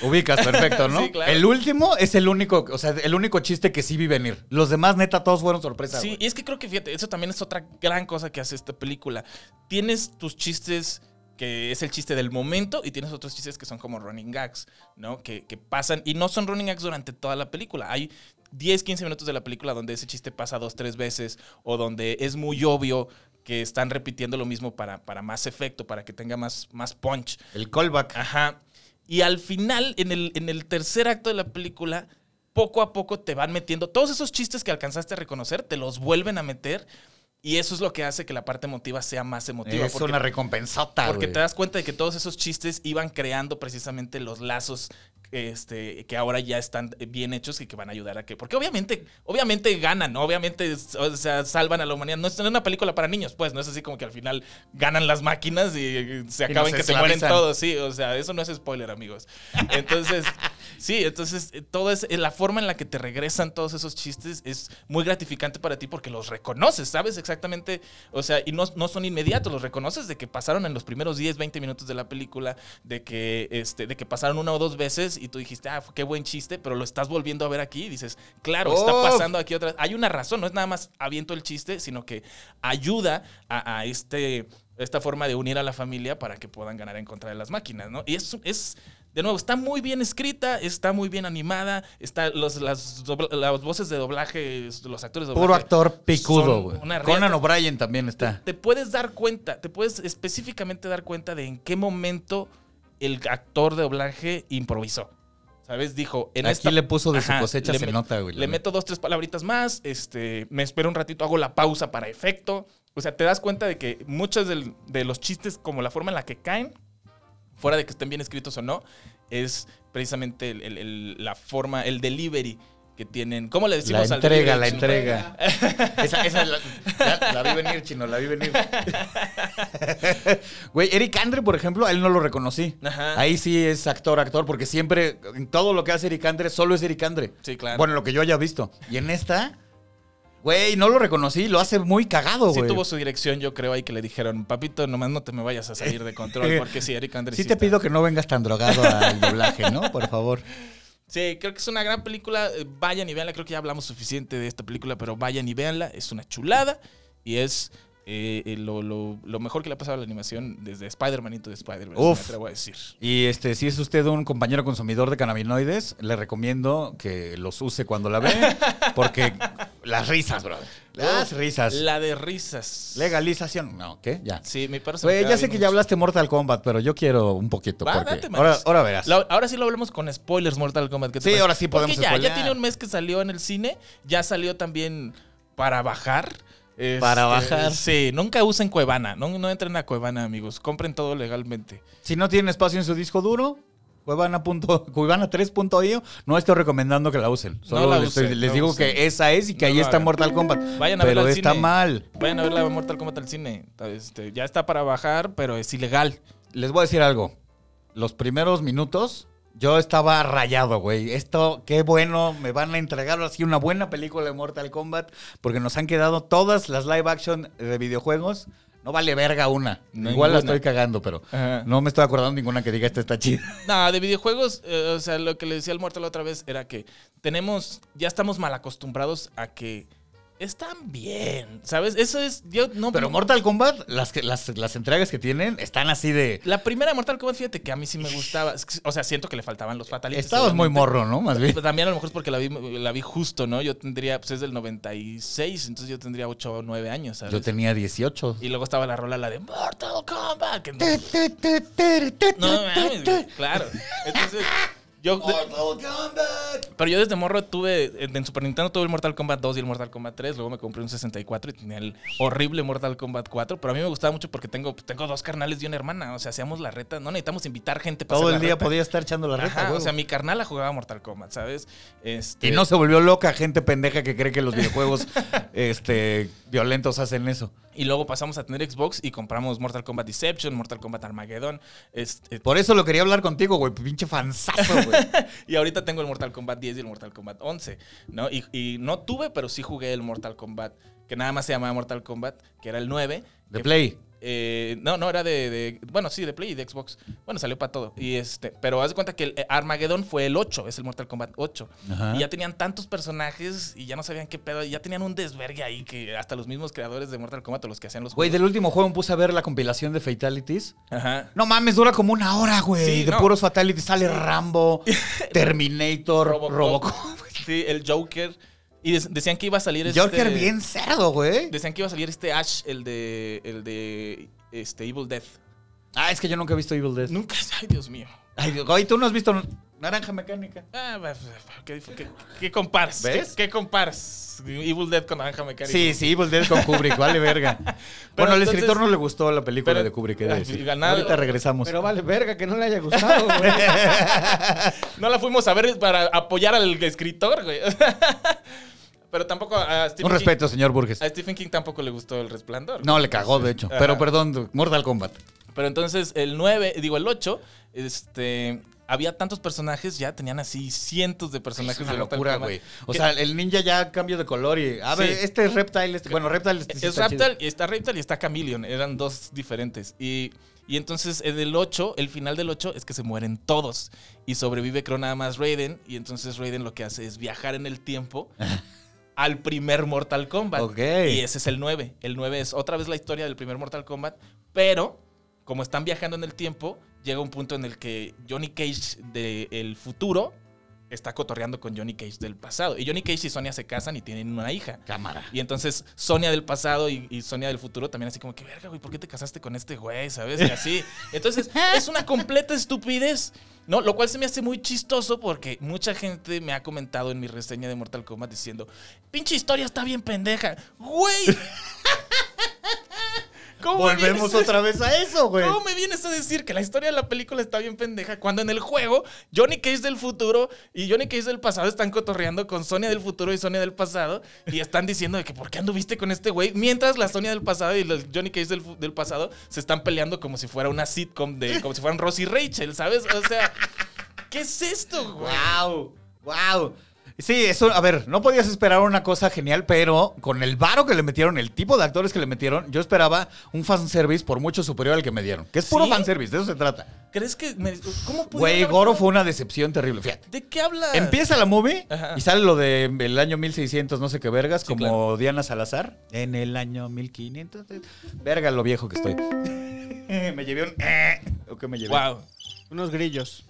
Ubicas, perfecto, ¿no? Sí, claro. El último es el único, o sea, el único chiste que sí vi venir. Los demás, neta, todos fueron sorpresa. Sí, güey. y es que creo que, fíjate, eso también es otra gran cosa que hace esta película. Tienes tus chistes que es el chiste del momento y tienes otros chistes que son como running gags, ¿no? Que, que pasan y no son running gags durante toda la película. Hay 10, 15 minutos de la película donde ese chiste pasa dos, tres veces o donde es muy obvio que están repitiendo lo mismo para, para más efecto, para que tenga más, más punch. El callback. Ajá. Y al final, en el, en el tercer acto de la película, poco a poco te van metiendo todos esos chistes que alcanzaste a reconocer, te los vuelven a meter. Y eso es lo que hace que la parte emotiva sea más emotiva. es porque, una recompensota, porque te das cuenta de que todos esos chistes iban creando precisamente los lazos este, que ahora ya están bien hechos y que van a ayudar a que. Porque obviamente, obviamente ganan, ¿no? Obviamente, o sea, salvan a la humanidad. No es una película para niños, pues, no es así como que al final ganan las máquinas y se acaban que se mueren todos, sí. O sea, eso no es spoiler, amigos. Entonces, sí, entonces eh, todo es eh, la forma en la que te regresan todos esos chistes es muy gratificante para ti porque los reconoces, sabes exactamente, o sea, y no, no son inmediatos, los reconoces de que pasaron en los primeros 10, 20 minutos de la película, de que este de que pasaron una o dos veces y tú dijiste, "Ah, qué buen chiste", pero lo estás volviendo a ver aquí y dices, "Claro, está pasando aquí otra Hay una razón, no es nada más aviento el chiste, sino que ayuda a, a este esta forma de unir a la familia para que puedan ganar en contra de las máquinas, ¿no? Y es, es de nuevo, está muy bien escrita, está muy bien animada, está los, las, dobla- las voces de doblaje, los actores de doblaje. Puro actor picudo, güey. Conan. O'Brien también está. Te puedes dar cuenta, te puedes específicamente dar cuenta de en qué momento el actor de doblaje improvisó. ¿Sabes? Dijo, en Aquí esta... le puso de su cosecha, se met- nota, güey. Le meto dos, tres palabritas más, este, me espero un ratito, hago la pausa para efecto. O sea, te das cuenta de que muchos del- de los chistes, como la forma en la que caen, fuera de que estén bien escritos o no, es precisamente el- el- el- la forma, el delivery que tienen. ¿Cómo le La decimos al entrega, delivery, la chino? entrega. esa, esa la, la- la vi venir, chino, la vi venir. Güey, Eric Andre, por ejemplo, a él no lo reconocí. Ajá. Ahí sí es actor, actor, porque siempre, en todo lo que hace Eric Andre, solo es Eric Andre. Sí, claro. Bueno, lo que yo haya visto. Y en esta, güey, no lo reconocí, lo hace muy cagado, Sí güey. tuvo su dirección, yo creo, ahí que le dijeron, papito, nomás no te me vayas a salir de control, porque sí, Eric Andrés. Sí te pido que no vengas tan drogado al doblaje, ¿no? Por favor. Sí, creo que es una gran película. eh, Vayan y véanla. Creo que ya hablamos suficiente de esta película, pero vayan y véanla. Es una chulada y es eh, eh, lo, lo- lo mejor que le ha pasado a la animación desde Spider-Man Into the Spider-Verse, me Uf. atrevo a decir. Y este, si es usted un compañero consumidor de cannabinoides, le recomiendo que los use cuando la ve, porque las risas, bro. Las risas. La de risas. Legalización. No, ¿qué? Ya. Sí, mi perro me queda ya sé que ya hablaste Mortal Kombat, pero yo quiero un poquito. Va, porque ahora, ahora verás. La- ahora sí lo hablemos con spoilers Mortal Kombat. ¿qué te Sí, parece? ahora sí Porque podemos ya, ya spoilear. tiene un mes que salió en el cine. Ya salió también para bajar. Para Este, bajar. Sí, nunca usen Cuevana. No, no entren a Cuevana, amigos. Compren todo legalmente. Si no tienen espacio en su disco duro, Cuevana, punto- Cuevana 3.io, no estoy recomendando que la usen. Solo la les, estoy- usen, les no digo usen. que esa es y que No ahí está hagan. Mortal Kombat. Vayan a verla al está cine. mal. Vayan a ver la Mortal Kombat al cine. Este, ya está para bajar, pero es ilegal. Les voy a decir algo. Los primeros minutos, yo estaba rayado, güey. Esto, qué bueno, me van a entregar así una buena película de Mortal Kombat, porque nos han quedado todas las live action de videojuegos. No vale verga una. Ninguna. Igual la estoy cagando, pero Ajá. no me estoy acordando ninguna que diga esta está chida. No, de videojuegos, eh, o sea, lo que le decía al muerto la otra vez era que tenemos, ya estamos mal acostumbrados a que están bien, ¿sabes? Eso es, yo no... Pero Mortal Kombat, las, que, las, las entregas que tienen están así de... La primera de Mortal Kombat, fíjate que a mí sí me gustaba. O sea, siento que le faltaban los fatalities. Estabas muy morro, ¿no? Más bien. Pero También a lo mejor es porque la vi, la vi justo, ¿no? Yo tendría, pues es del 96, entonces yo tendría 8 o 9 años, ¿sabes? Yo tenía 18. Y luego estaba la rola, la de Mortal Kombat. Que no, no claro. Entonces, yo... Pero yo desde morro tuve, en en Super Nintendo tuve el Mortal Kombat 2 y el Mortal Kombat 3, luego me compré un 64 y tenía el horrible Mortal Kombat 4, pero a mí me gustaba mucho porque tengo, tengo dos carnales y una hermana, o sea, hacíamos la reta, no necesitamos invitar gente para Todo hacer el la día reta. podía estar echando la reta. Ajá, huevo. o sea, mi carnala jugaba Mortal Kombat, ¿sabes? Este, Y no se volvió loca gente pendeja que cree que los videojuegos este, violentos hacen eso. Y luego pasamos a tener Xbox y compramos Mortal Kombat Deception, Mortal Kombat Armageddon. Este, Por eso lo quería hablar contigo, güey. Pinche fanzazo, güey. y ahorita tengo el Mortal Kombat 10 y el Mortal Kombat 11, ¿no? Y, y no tuve, pero sí jugué el Mortal Kombat, que nada más se llamaba Mortal Kombat, que era el 9. De Play. Eh, no, no, era de, de- Bueno, sí, de Play y de Xbox. Bueno, salió para todo. Y este, pero haz de cuenta que el eh, Armageddon fue el 8, es el Mortal Kombat 8. Ajá. Y ya tenían tantos personajes y ya no sabían qué pedo. Y ya tenían un desvergue ahí que hasta los mismos creadores de Mortal Kombat o los que hacían los Güey, juegos. del último juego me puse a ver la compilación de Fatalities. Ajá. No mames, dura como una hora, güey. Sí, de no. puros Fatalities. Sale Rambo, Terminator, Robocop. Robocop. Sí, el Joker. Y de- decían que iba a salir este... Joker bien cerdo, güey. Decían que iba a salir este Ash, el de. El de. Este, Evil Death. Ah, es que yo nunca he visto Evil Dead. Nunca. Ay, Dios mío. Ay, güey, tú no has visto Naranja Mecánica. Ah, ¿qué, qué, qué comparas? ¿Ves? ¿Qué, qué comparas? Evil Dead con Naranja Mecánica. Sí, sí, Evil Dead con Kubrick, vale verga. bueno, al entonces- escritor no le gustó la película pero- de Kubrick, Ay, ganar- Ahorita regresamos. Pero vale, verga, que no le haya gustado, güey. No la fuimos a ver para apoyar al escritor, güey. Pero tampoco a Stephen Un King- respeto, señor Burgess. A Stephen King tampoco le gustó el resplandor. No, le cagó, de hecho. Ajá. Pero perdón, Mortal Kombat. Pero entonces el 9, digo el 8, este. Había tantos personajes, ya tenían así cientos de personajes Es una de locura, güey. O Que- sea, el ninja ya cambio de color y. A ver, Sí. este es Reptile. Este, bueno, Reptile este sí es está chido. Reptile y está Reptile y está Chameleon. Eran dos diferentes. Y, y entonces en el 8, el final del 8 es que se mueren todos. Y sobrevive creo nada más Raiden. Y entonces Raiden lo que hace es viajar en el tiempo al primer Mortal Kombat. Y ese es el 9. El 9 es otra vez la historia del primer Mortal Kombat. Pero como están viajando en el tiempo, llega un punto en el que Johnny Cage del futuro está cotorreando con Johnny Cage del pasado. Y Johnny Cage y Sonia se casan y tienen una hija. Cámara. Y entonces Sonia del pasado y, y Sonia del futuro también así como que, verga, güey, ¿por qué te casaste con este güey? ¿Sabes? Y así. Entonces es una completa estupidez. ¿no? Lo cual se me hace muy chistoso porque mucha gente me ha comentado en mi reseña de Mortal Kombat diciendo, pinche historia está bien pendeja. Güey. ¿Cómo me Volvemos a- otra vez a eso, güey. ¿Cómo me vienes a decir que la historia de la película está bien pendeja cuando en el juego Johnny Cage del futuro y Johnny Cage del pasado están cotorreando con Sonia del futuro y Sonia del pasado y están diciendo de que ¿por qué anduviste con este güey? Mientras la Sonia del pasado y los Johnny Cage del, del pasado se están peleando como si fuera una sitcom de como si fueran Ross y Rachel, ¿sabes? O sea, ¿qué es esto, güey? Wow, wow. Sí, eso, a ver, no podías esperar una cosa genial, pero con el varo que le metieron, el tipo de actores que le metieron, yo esperaba un fanservice por mucho superior al que me dieron. Que es puro ¿Sí? fanservice, de eso se trata. ¿Crees que me, cómo Güey, Goro fue una decepción terrible. Fíjate. ¿De qué hablas? Empieza la movie Ajá. y sale lo de el año 1600, no sé qué vergas, Sí, como claro. Diana Salazar. En el año 1500. Verga lo viejo que estoy. me llevé un... eh, ¿O qué me llevé? Wow. Unos grillos.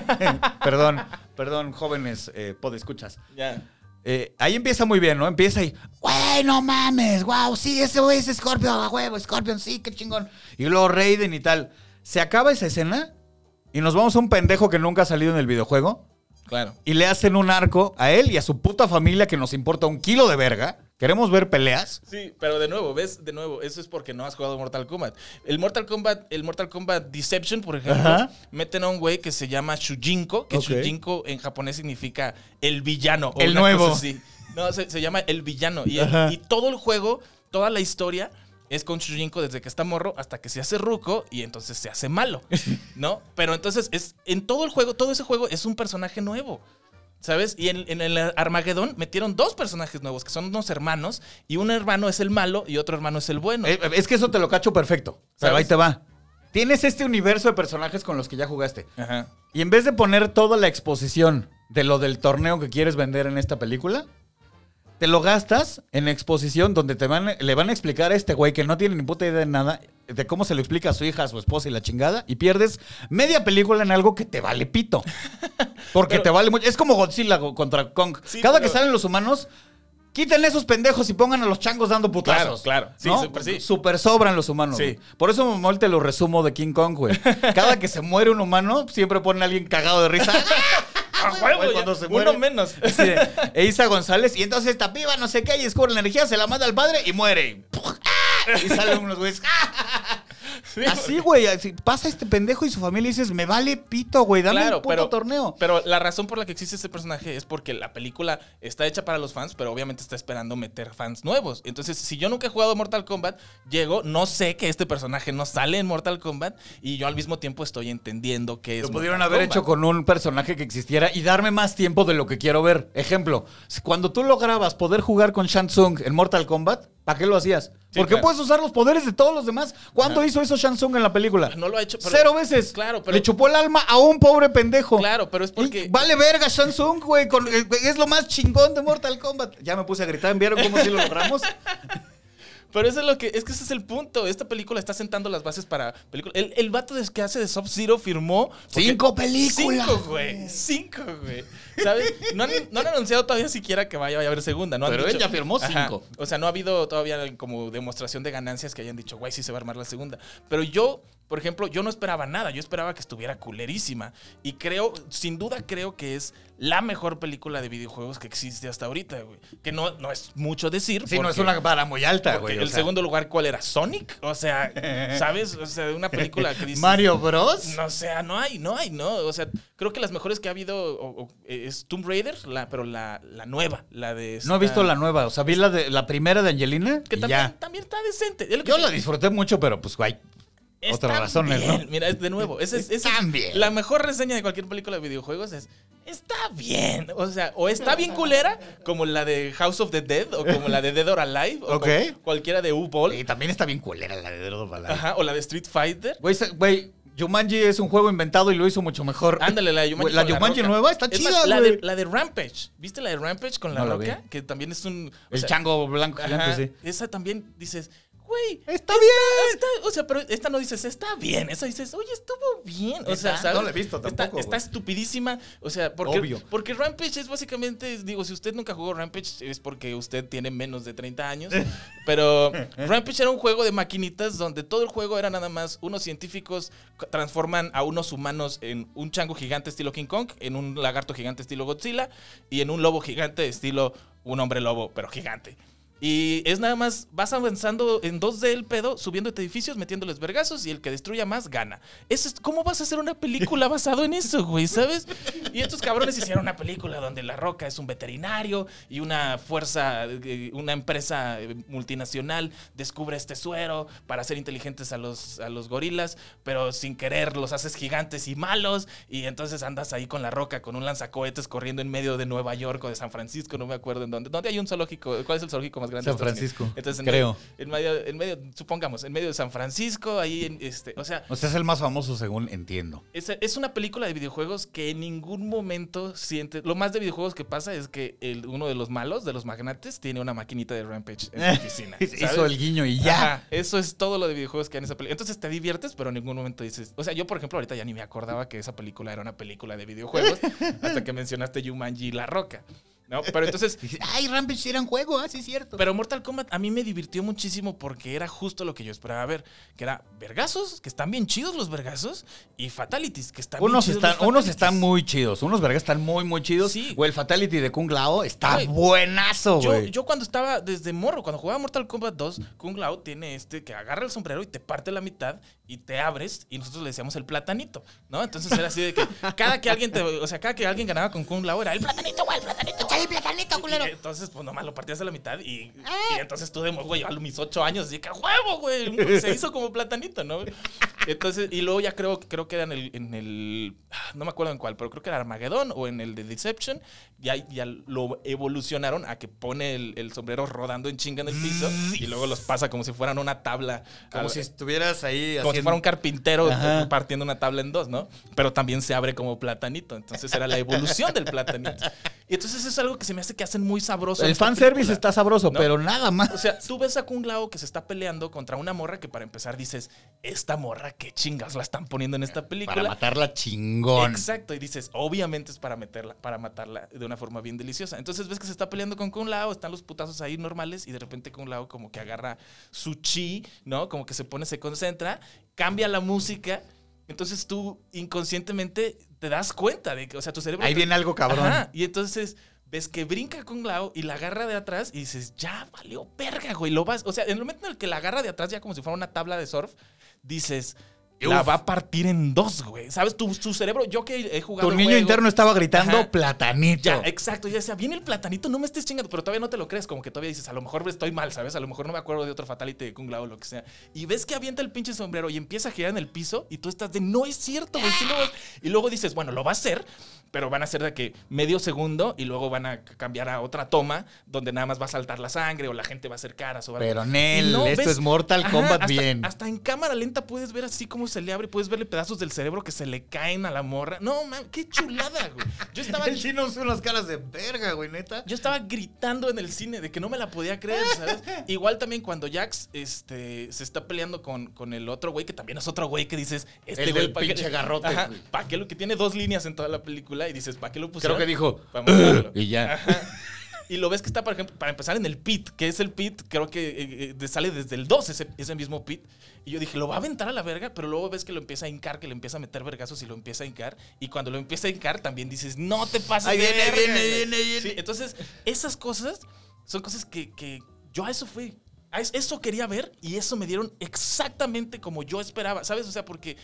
Perdón, perdón, jóvenes eh, podescuchas. Ya. Eh, ahí empieza muy bien, ¿no? Empieza y, güey, no mames, wow, sí, ese güey es Scorpion, a huevo, Scorpion, sí, qué chingón. Y luego Raiden y tal. Se acaba esa escena y nos vamos a un pendejo que nunca ha salido en el videojuego Claro. y le hacen un arco a él y a su puta familia que nos importa un kilo de verga. Queremos ver peleas. Sí, pero de nuevo, ¿ves? De nuevo, eso es porque no has jugado Mortal Kombat. El Mortal Kombat, el Mortal Kombat Deception, por ejemplo, Ajá. meten a un güey que se llama Shujinko, que. Shujinko en japonés significa el villano. o El nuevo. No, se, se llama el villano. Y, el- y todo el juego, toda la historia es con Shujinko desde que está morro hasta que se hace ruco y entonces se hace malo, ¿no? Pero entonces es en todo el juego, todo ese juego es un personaje nuevo. ¿Sabes? Y en, en el Armagedón metieron dos personajes nuevos, que son unos hermanos, y un hermano es el malo y otro hermano es el bueno. Eh, es que eso te lo cacho perfecto. Pero ahí te va. Tienes este universo de personajes con los que ya jugaste. Ajá. Y en vez de poner toda la exposición de lo del torneo que quieres vender en esta película, te lo gastas en exposición donde te van, le van a explicar a este güey que no tiene ni puta idea de nada de cómo se lo explica a su hija, a su esposa y la chingada, y pierdes media película en algo que te vale pito. Porque Pero- te vale mucho. Es como Godzilla go- contra Kong. Sí, Cada pero- que salen los humanos, quiten esos pendejos y pongan a los changos dando putazos. Claro, claro. Sí, ¿no? súper sí. Sobran los humanos. Sí. Por eso Momol te lo resumo de King Kong, güey. Cada que se muere un humano, siempre ponen a alguien cagado de risa. ¡A huevo! Güey, ya, cuando se uno menos. Sí, de Eiza González, y entonces esta piba, no sé qué, y descubre la energía, se la manda al padre y muere. Y. ¡ah! y salen unos güeyes. ¡ah! Así, güey, así pasa este pendejo y su familia y dices, me vale pito, güey, dame Claro, un puto pero, torneo. pero la razón por la que existe este personaje es porque la película está hecha para los fans, pero obviamente está esperando meter fans nuevos. Entonces, si yo nunca he jugado Mortal Kombat, llego, no sé que este personaje no sale en Mortal Kombat y yo al mismo tiempo estoy entendiendo que es. Lo pudieron Mortal haber Kombat. hecho con un personaje que existiera y darme más tiempo de lo que quiero ver. Ejemplo, si cuando tú lograbas poder jugar con Shang Tsung en Mortal Kombat, ¿para qué lo hacías? Sí, Porque claro. puedes usar los poderes de todos los demás. ¿Cuánto hizo eso Shang Tsung en la película? No lo ha hecho. pero- Cero veces. Claro, pero. Le chupó el alma a un pobre pendejo. Claro, pero es Y porque. Vale verga, Shang Tsung, güey. con- eh, güey, Es lo más chingón de Mortal Kombat. Ya me puse a gritar. ¿Vieron cómo sí lo logramos? Pero eso es lo que. Es que ese es el punto. Esta película está sentando las bases para películas. El, el vato des- que hace de Sub-Zero firmó. Cinco películas. Cinco, güey. Cinco, güey. ¿Sabes? No han, no han anunciado todavía siquiera que vaya a haber segunda. No han Pero él dicho- ya firmó Ajá. cinco. O sea, no ha habido todavía como demostración de ganancias que hayan dicho, güey, sí se va a armar la segunda. Pero yo. Por ejemplo, yo no esperaba nada, yo esperaba que estuviera culerísima. Y creo, sin duda creo que es la mejor película de videojuegos que existe hasta ahorita, güey. Que no, no es mucho decir. Sí, no es una vara muy alta, güey. o el sea. segundo lugar, ¿cuál era? ¿Sonic? O sea, ¿sabes? O sea, una película que dice. Mario Bros. No, o sea, no hay, no hay, no. O sea, creo que las mejores que ha habido o- o, es Tomb Raider, la, pero la, la nueva, la de. No he visto la nueva. O sea, vi la, de, la primera de Angelina Que y también, ya. también está decente. Es lo que Yo la disfruté mucho, pero pues, güey. Otras razones. ¿no? Mira, es de nuevo. esa es- esa es Están bien. La mejor reseña de cualquier película de videojuegos es. Está bien. O sea, o está bien culera, como la de House of the Dead, o como la de Dead or Alive, o cualquiera de U-Ball. Y también está bien culera la de Dead or Alive. Ajá, o la de Street Fighter. Güey, güey, Jumanji es un juego inventado y lo hizo mucho mejor. Ándale, la de Jumanji. La Jumanji Roca. nueva está Es chida, más, la de, la de Rampage. ¿Viste la de Rampage con la No la roca? Que también es un. El sea, chango blanco gigante, ajá, sí. Esa también dices, güey. Está bien. está- o sea, pero esta no dices, está bien. Esa dices, oye, estuvo bien. O sea, no la he visto tampoco, Está, estupidísima. O sea, porque, Obvio. porque Rampage es básicamente, digo, si usted nunca jugó Rampage es porque usted tiene menos de 30 años. pero Rampage era un juego de maquinitas donde todo el juego era nada más unos científicos transforman a unos humanos en un chango gigante estilo King Kong, en un lagarto gigante estilo Godzilla y en un lobo gigante estilo un hombre lobo, pero gigante. Y es nada más, vas avanzando en 2D el pedo, subiendo edificios, metiéndoles vergazos y el que destruya más gana. Eso es, ¿Cómo vas a hacer una película basado en eso, güey? ¿Sabes? Y estos cabrones hicieron una película donde La Roca es un veterinario y una fuerza, eh, una empresa eh, multinacional descubre este suero para hacer inteligentes a los, a los gorilas, pero sin querer los haces gigantes y malos. Y entonces andas ahí con La Roca, con un lanzacohetes corriendo en medio de Nueva York o de San Francisco, no me acuerdo en dónde. ¿Dónde hay un zoológico? ¿Cuál es el zoológico más grande? San Francisco? Entonces, en creo. Medio, en, medio, en medio, supongamos, en medio de San Francisco, ahí, en, este, o sea, O sea, es el más famoso según entiendo. es, es una película de videojuegos que en ningún momento siente. Lo más de videojuegos que pasa es que el, uno de los malos, de los magnates, tiene una maquinita de Rampage en su oficina. Hizo el guiño y ya. Ajá, eso es todo lo de videojuegos que hay en esa película. Entonces te diviertes, pero en ningún momento dices. O sea, yo, por ejemplo, ahorita ya ni me acordaba que esa película era una película de videojuegos hasta que mencionaste Jumanji y La Roca. ¿No? Pero entonces. Ay, Rampage era un juego, ah, sí es cierto. Pero Mortal Kombat a mí me divirtió muchísimo porque era justo lo que yo esperaba ver. Que era vergazos, que están bien chidos los vergazos, y fatalities, que están unos bien chidos están, unos están muy chidos. Unos vergas están muy, muy chidos. Sí. O el Fatality de Kung Lao está buenazo, Yo, güey. yo cuando estaba desde morro, cuando jugaba Mortal Kombat 2, Kung Lao tiene este que agarra el sombrero y te parte la mitad y te abres y nosotros le decíamos el platanito, ¿no? Entonces era así de que cada que alguien te, o sea, cada que alguien ganaba con Kung Lao era el platanito, güey, el platanito. El platanito, culero. entonces, pues nomás lo partías a la mitad y, y entonces tú de güey, a mis ocho años, así que "A huevo, güey, se hizo como platanito, ¿no? Entonces, y luego ya creo, creo que era en el, en el, ah, no me acuerdo en cuál, pero creo que era Armageddon o en el de Deception, ya, ya lo evolucionaron a que pone el, el sombrero rodando en chinga en el piso y luego los pasa como si fueran una tabla. Como al- si estuvieras ahí como si fuera un carpintero Ajá. partiendo una tabla en dos, ¿no? Pero también se abre como platanito. Entonces era la evolución del platanito. Y entonces eso es algo que se me hace que hacen muy sabroso. El fanservice película. está sabroso, ¿No? pero nada más. O sea, tú ves a Kung Lao que se está peleando contra una morra que para empezar dices, esta morra, qué chingas la están poniendo en esta película. Para matarla chingón. Exacto, y dices, obviamente es para meterla, para matarla de una forma bien deliciosa. Entonces ves que se está peleando con Kung Lao, están los putazos ahí normales, y de repente Kung Lao como que agarra su chi, ¿no? Como que se pone, se concentra, cambia la música. Entonces tú inconscientemente te das cuenta de que, o sea, tu cerebro. Ahí te- viene algo cabrón. Ajá, y entonces ves que brinca Kung Lao y la agarra de atrás y dices, ya valió verga, güey. Lo vas, o sea, en el momento en el que la agarra de atrás, ya como si fuera una tabla de surf, dices, la Uf. va a partir en dos, güey. ¿Sabes? Tu, tu cerebro, yo que he jugado. Tu niño juego- interno estaba gritando Ajá. platanito. Ya, exacto. Ya decía, viene el platanito, no me estés chingando, pero todavía no te lo crees. Como que todavía dices, a lo mejor estoy mal, ¿sabes? A lo mejor no me acuerdo de otro fatality de Kung Lao o lo que sea. Y ves que avienta el pinche sombrero y empieza a girar en el piso y tú estás de, no es cierto, güey. sí lo va-". Y luego dices, bueno, lo va a hacer, pero van a hacer de que medio segundo y luego van a cambiar a otra toma donde nada más va a saltar la sangre o la gente va a hacer caras o algo. Pero, Nel, no esto ves- es Mortal Ajá, Kombat hasta- bien. Hasta en cámara lenta puedes ver así como se le abre, puedes verle pedazos del cerebro que se le caen a la morra. No, man, qué chulada, güey. Yo estaba El chino hace unas caras de verga, güey, neta. yo estaba gritando en el cine de que no me la podía creer, ¿sabes? Igual también cuando Jax este, se está peleando con, con el otro güey, que también es otro güey que dices, este El güey, del ¿pa' qué- pinche garrote, Ajá, güey. ¿pa' qué lo que tiene dos líneas en toda la película? Y dices, ¿para qué lo pusieron? Creo que dijo. Para mostrarlo. Y ya. Ajá. Y lo ves que está, por ejemplo, para empezar en el pit, que es el pit, creo que eh, eh, sale desde el 2 ese, ese mismo pit. Y yo dije, lo va a aventar a la verga, pero luego ves que lo empieza a hincar, que le empieza a meter vergazos y lo empieza a hincar. Y cuando lo empieza a hincar, también dices, no te pases Ahí viene, verga, viene, güey". viene, viene. Sí, entonces, esas cosas son cosas que, que yo a eso fui. A es- eso quería ver y eso me dieron exactamente como yo esperaba, ¿sabes? O sea, porque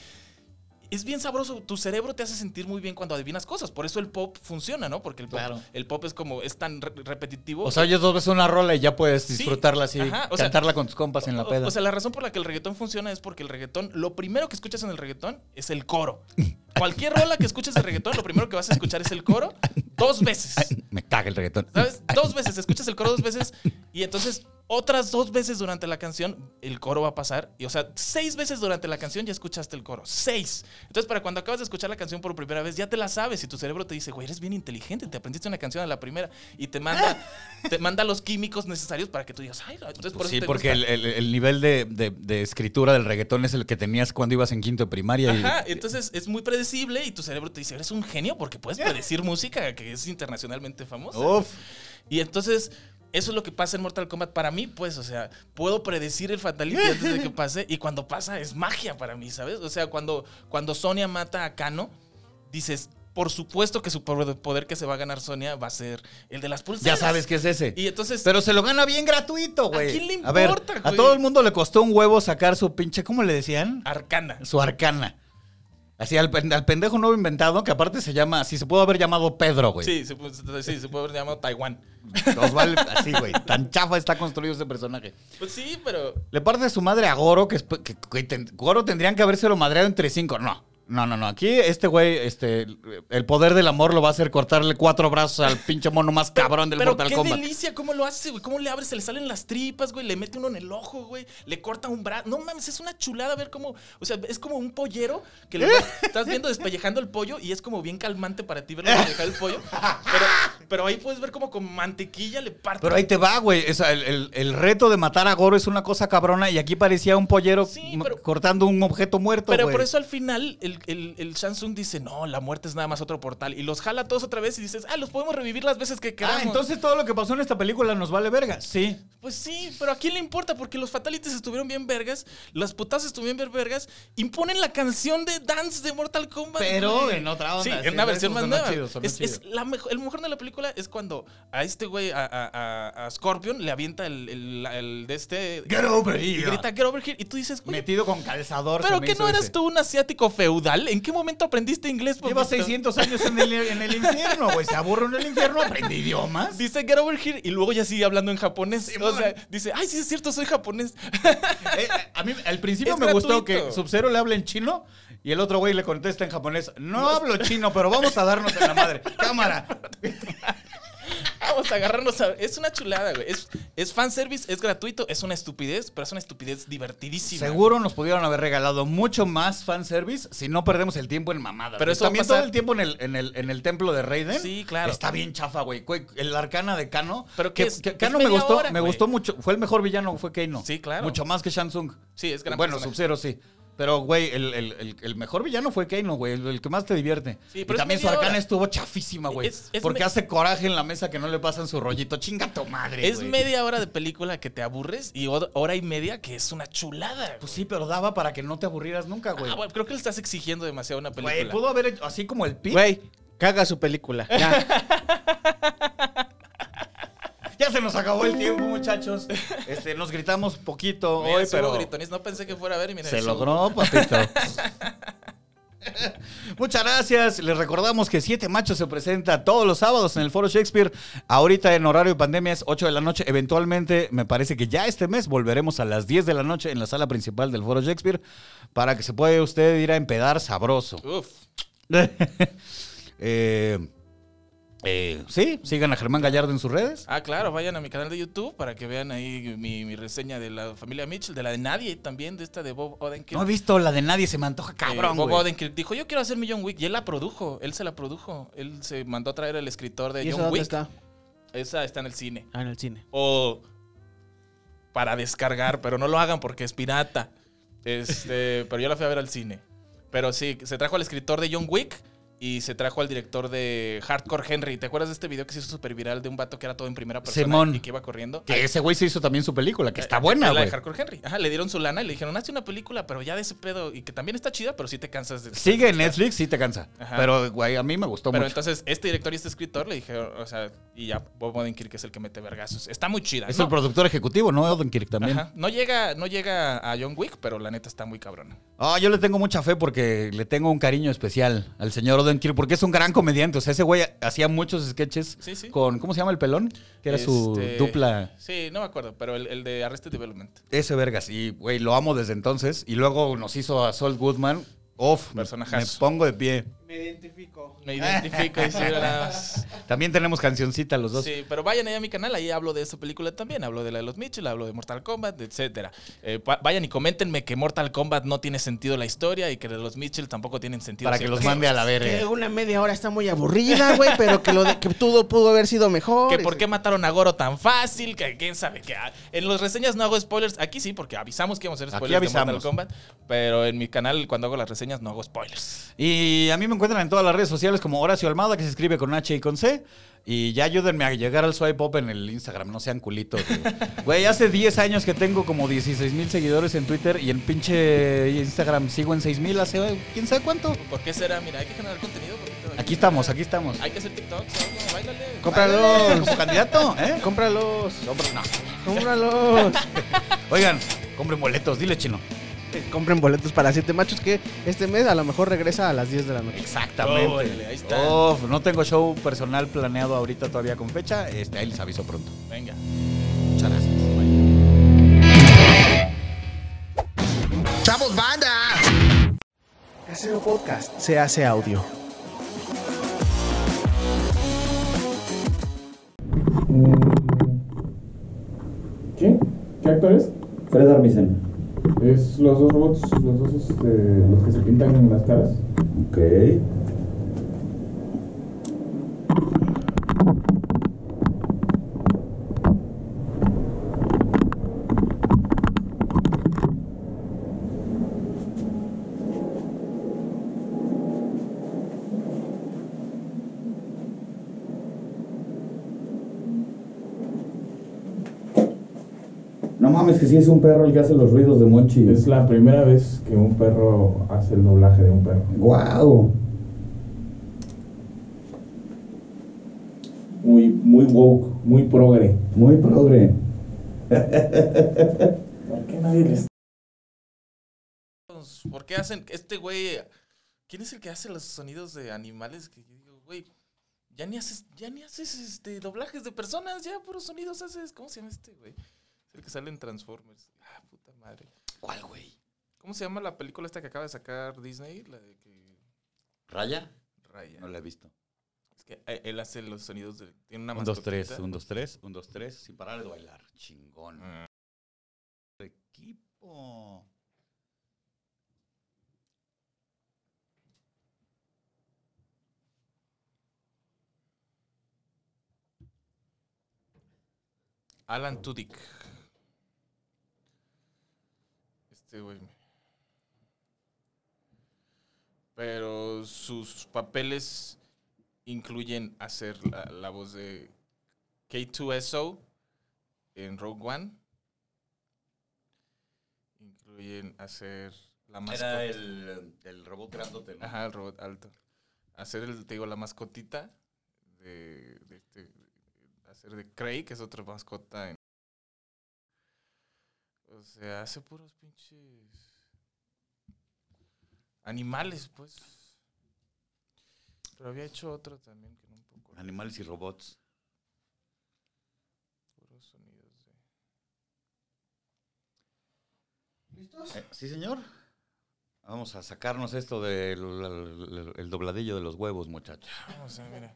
es bien sabroso. Tu cerebro te hace sentir muy bien cuando adivinas cosas. Por eso el pop funciona, ¿no? Porque el pop, Claro. el pop es como, es tan re- repetitivo. O sea, oyes dos veces una rola y ya puedes Sí, disfrutarla así, ajá, o sea, cantarla con tus compas en la O- peda. O, sea, la razón por la que el reggaetón funciona es porque el reggaetón, lo primero que escuchas en el reggaetón es el coro. Cualquier rola que escuches de reggaetón, lo primero que vas a escuchar es el coro dos veces. Me caga el reggaetón. ¿Sabes? Dos veces, escuchas el coro dos veces y entonces otras dos veces durante la canción el coro va a pasar. Y o sea, seis veces durante la canción ya escuchaste el coro. Seis. Entonces, para cuando acabas de escuchar la canción por primera vez, ya te la sabes y tu cerebro te dice, güey, eres bien inteligente, te aprendiste una canción a la primera y te manda, te manda los químicos necesarios para que tú digas, ay, entonces por Pues eso sí, te porque gusta". el, el- el nivel de, de- de escritura del reggaetón es el que tenías cuando ibas en quinto de primaria. y- Ajá, entonces es muy predecible y tu cerebro te dice, eres un genio porque puedes predecir música que es internacionalmente famosa. Uf. Y entonces, eso es lo que pasa en Mortal Kombat para mí, pues, o sea, puedo predecir el fatality antes de que pase y cuando pasa es magia para mí, ¿sabes? O sea, cuando, cuando Sonia mata a Kano, dices, por supuesto que su poder que se va a ganar Sonia va a ser el de las Ya pulseras. sabes qué es ese. Y entonces, Pero se lo gana bien gratuito, güey. ¿A quién le ver, importa, a güey? todo el mundo le costó un huevo sacar su pinche, ¿cómo le decían? Arcana. Su arcana. Así al, pen- al pendejo nuevo inventado, que aparte se llama, así se pudo haber llamado Pedro, güey. Sí, se, puede- sí, se puede haber llamado Taiwán. Osvaldo, así, güey. Tan chafa está construido ese personaje. Pues sí, pero Le parte su madre a Goro, que, es- que- que ten- Goro tendrían que habérselo madreado entre cinco. No. No, no, no. Aquí este güey, este, el poder del amor lo va a hacer cortarle cuatro brazos al pinche mono más cabrón del Pero Mortal qué Kombat. delicia, ¿cómo lo hace, güey? ¿Cómo le abre? Se le salen las tripas, güey. Le mete uno en el ojo, güey. Le corta un brazo. No mames, es una chulada ver cómo. O sea, es como un pollero que le estás viendo despellejando el pollo y es como bien calmante para ti verlo despellejar el pollo. Pero, pero ahí puedes ver como con mantequilla le parte. Pero ahí te va, güey. O sea, el, el- el reto de matar a Goro es una cosa cabrona y aquí parecía un pollero Sí, pero- cortando un objeto muerto, Pero güey. por eso al final el, el, el dice, no, la muerte es nada más otro portal. Y los jala todos otra vez y dices, ah, los podemos revivir las veces que queramos. Ah, entonces todo lo que pasó en esta película nos vale verga. Sí. Pues sí, pero ¿a quién le importa? Porque los fatalities estuvieron bien vergas, las putas estuvieron bien vergas, imponen la canción de Dance de Mortal Kombat. Pero güey. en otra onda, Sí, sí, en una versión más nueva. chido, es, es la mejo- el mejor de la película es cuando a este güey, a, a- a- a Scorpion, le avienta el, el- el de este... Get over Y here. grita, get over here. Y tú dices, Metido con calzador. ¿pero hizo no eras ese. tú un asiático feudal? ¿En qué momento aprendiste inglés? Lleva papito? 600 años en el, en el infierno, güey. Se aburre en el infierno, aprende idiomas. Dice get over here y luego ya sigue hablando en japonés. Simón. o sea, dice, ay, sí es cierto, soy japonés. Eh, a mí al principio Es me gustó que Sub-Zero le hable en chino y el otro güey le contesta en japonés. No hablo chino, pero vamos a darnos en la madre. Cámara. Vamos a agarrarnos a... Es una chulada, güey. Es, es fanservice, es gratuito, es una estupidez, pero es una estupidez divertidísima. Seguro nos pudieron haber regalado mucho más fanservice si no perdemos el tiempo en mamadas. Pero eso también pasar- todo el tiempo en el, en el, en el templo de Raiden. Sí, claro. Está bien chafa, güey. El arcana de Kano. ¿Pero que, Kano me gustó, hora, me güey. gustó mucho. Fue el mejor villano, fue Kano. Sí, claro. Mucho más que Shansung. Sí, es gran Bueno. Sub-Zero sí. Pero, güey, el, el- el- el mejor villano fue Kano, güey. El, el que más te divierte. Sí, y pero es también su arcana hora. estuvo chafísima, güey. Es- es Porque me- hace coraje en la mesa que no le pasan su rollito. Chinga tu madre, Es media hora de película que te aburres y hor- hora y media que es una chulada. Pues sí, pero daba para que no te aburrieras nunca, güey. Ah, creo que le estás exigiendo demasiado a una película. Güey, pudo haber hecho así como el pit. Güey, caga su película. Ya. Ya se nos acabó el tiempo, muchachos. Este, nos gritamos poquito Mira, hoy, pero gritones. No pensé que fuera a ver mira, se logró, papito. Muchas gracias. Les recordamos que Siete Machos se presenta todos los sábados en el Foro Shakespeare. Ahorita en horario de pandemia es 8 de la noche. Eventualmente, me parece que ya este mes volveremos a las 10 de la noche en la sala principal del Foro Shakespeare para que se pueda usted ir a empedar sabroso. Uf. Eh, eh, sí, sigan a Germán Gallardo en sus redes. Ah, claro, vayan a mi canal de YouTube para que vean ahí mi, mi reseña de la familia Mitchell, de la de Nadie también, de esta de Bob Odenkirk. No he visto la de nadie, se me antoja Eh, cabrón. Bob güey. Odenkirk dijo, yo quiero hacer mi John Wick, y él la produjo, él se la produjo. Él se mandó a traer al escritor de ¿Y eso John Wick. está? Esa está en el cine. Ah, en el cine. O para descargar, pero no lo hagan porque es pirata. Este, pero yo la fui a ver al cine. Pero sí, se trajo al escritor de John Wick y se trajo al director de Hardcore Henry. ¿Te acuerdas de este video que se hizo súper viral de un vato que era todo en primera persona Simón. y que iba corriendo? Que ese güey se hizo también su película, que está Eh, buena, la de güey. Hardcore Henry. Ajá, le dieron su lana y le dijeron, hazte una película, pero ya de ese pedo. Y que también está chida, pero sí te cansas de. Sigue en Netflix, sí te cansa. Ajá. Pero, güey, a mí me gustó Pero mucho. entonces, este director y este escritor le dijeron, o sea, y ya Bob Odenkirk es el que mete vergazos. Está muy chida. es ¿no? el productor ejecutivo, ¿no? Odenkirk también. Ajá. No llega, no llega a John Wick, pero la neta está muy cabrona. Ah, yo le tengo mucha fe porque le tengo un cariño especial al señor Porque es un gran comediante. O sea, ese güey hacía muchos sketches Sí, sí. con, ¿cómo se llama el pelón? Que era su Este, dupla. Sí, no me acuerdo, pero el, el de Arrested Development. Ese vergas. Y, güey, lo amo desde entonces. Y luego nos hizo a Saul Goodman. Uf, me pongo de pie. Me identifico. Me identifico y sí, nada más. También tenemos cancioncita los dos. Sí, pero vayan ahí a mi canal, ahí hablo de esa película también, hablo de la de los Mitchell, hablo de Mortal Kombat, etcétera. Eh, vayan y coméntenme que Mortal Kombat no tiene sentido la historia y que de los Mitchell tampoco tienen sentido. Para que los mande a la Que verga. una media hora está muy aburrida, güey, pero que lo de que todo pudo haber sido mejor. Que por qué mataron a Goro tan fácil, que quién sabe que en los reseñas no hago spoilers, aquí sí porque avisamos que íbamos a hacer spoilers de. Mortal Kombat, pero en mi canal cuando hago las reseñas no hago spoilers. Y a mí me encuentran en todas las redes sociales como Horacio Almada, que se escribe con H y con C. Y ya ayúdenme a llegar al swipe up en el Instagram, no sean culitos. Güey, hace 10 años que tengo como 16 mil seguidores en Twitter y en pinche Instagram sigo en 6 mil hace quién sabe cuánto. ¿Por qué será? Mira, hay que generar contenido. porque- Aquí estamos, aquí estamos. Hay que hacer TikToks, algo, báilale. Cómpralos. Como candidato, ¿eh? Cómpralos. Compra- no. Cómpralos. Oigan, compren boletos, dile chino. Compren boletos para siete machos que este mes a lo mejor regresa a las 10 de la noche. Exactamente. Ahí está. No tengo show personal planeado ahorita todavía con fecha. Este, ahí les aviso pronto. Venga. Muchas gracias. Casero Podcast se hace audio. ¿Qué? ¿Qué actor es? Fred Armisen. Es los dos robots, los dos este, los que se pintan en las caras. Ok. No mames, que sí es un perro el que hace los ruidos de Monchi. Es la primera vez que un perro hace el doblaje de un perro. ¡Guau! Muy, muy woke, muy progre. Muy progre. ¿Por qué nadie les ¿Por qué hacen este güey? ¿Quién es el que hace los sonidos de animales? Que yo digo, güey, ya ni haces, ya ni haces este doblajes de personas, ya puros sonidos haces. ¿Cómo se llama este güey? Es el que sale en Transformers. Ah, puta madre. ¿Cuál, güey? ¿Cómo se llama la película esta que acaba de sacar Disney? La de que ¿Raya? Raya. No la he visto. que eh, él hace los sonidos de. Tiene una Un, dos, tres, un, dos, tres, un, dos, tres, sin parar de bailar. Chingón. Mm. Equipo. Alan Tudyk. Este güey. Pero sus papeles incluyen hacer la, la voz de K2SO en Rogue One. Incluyen hacer la mascota. Era el, el robot grandote, ¿no? Ajá, el robot alto. Hacer el, te digo, la mascotita de, de este, hacer de Cray, que es otra mascota. en- o sea, hace puros pinches animales, pues. Pero había hecho otro también que no un poco. Animales y robots. Puros sonidos de. Eh, sí, señor. Vamos a sacarnos esto del el- el dobladillo de los huevos, muchachos. Vamos a ver, mira.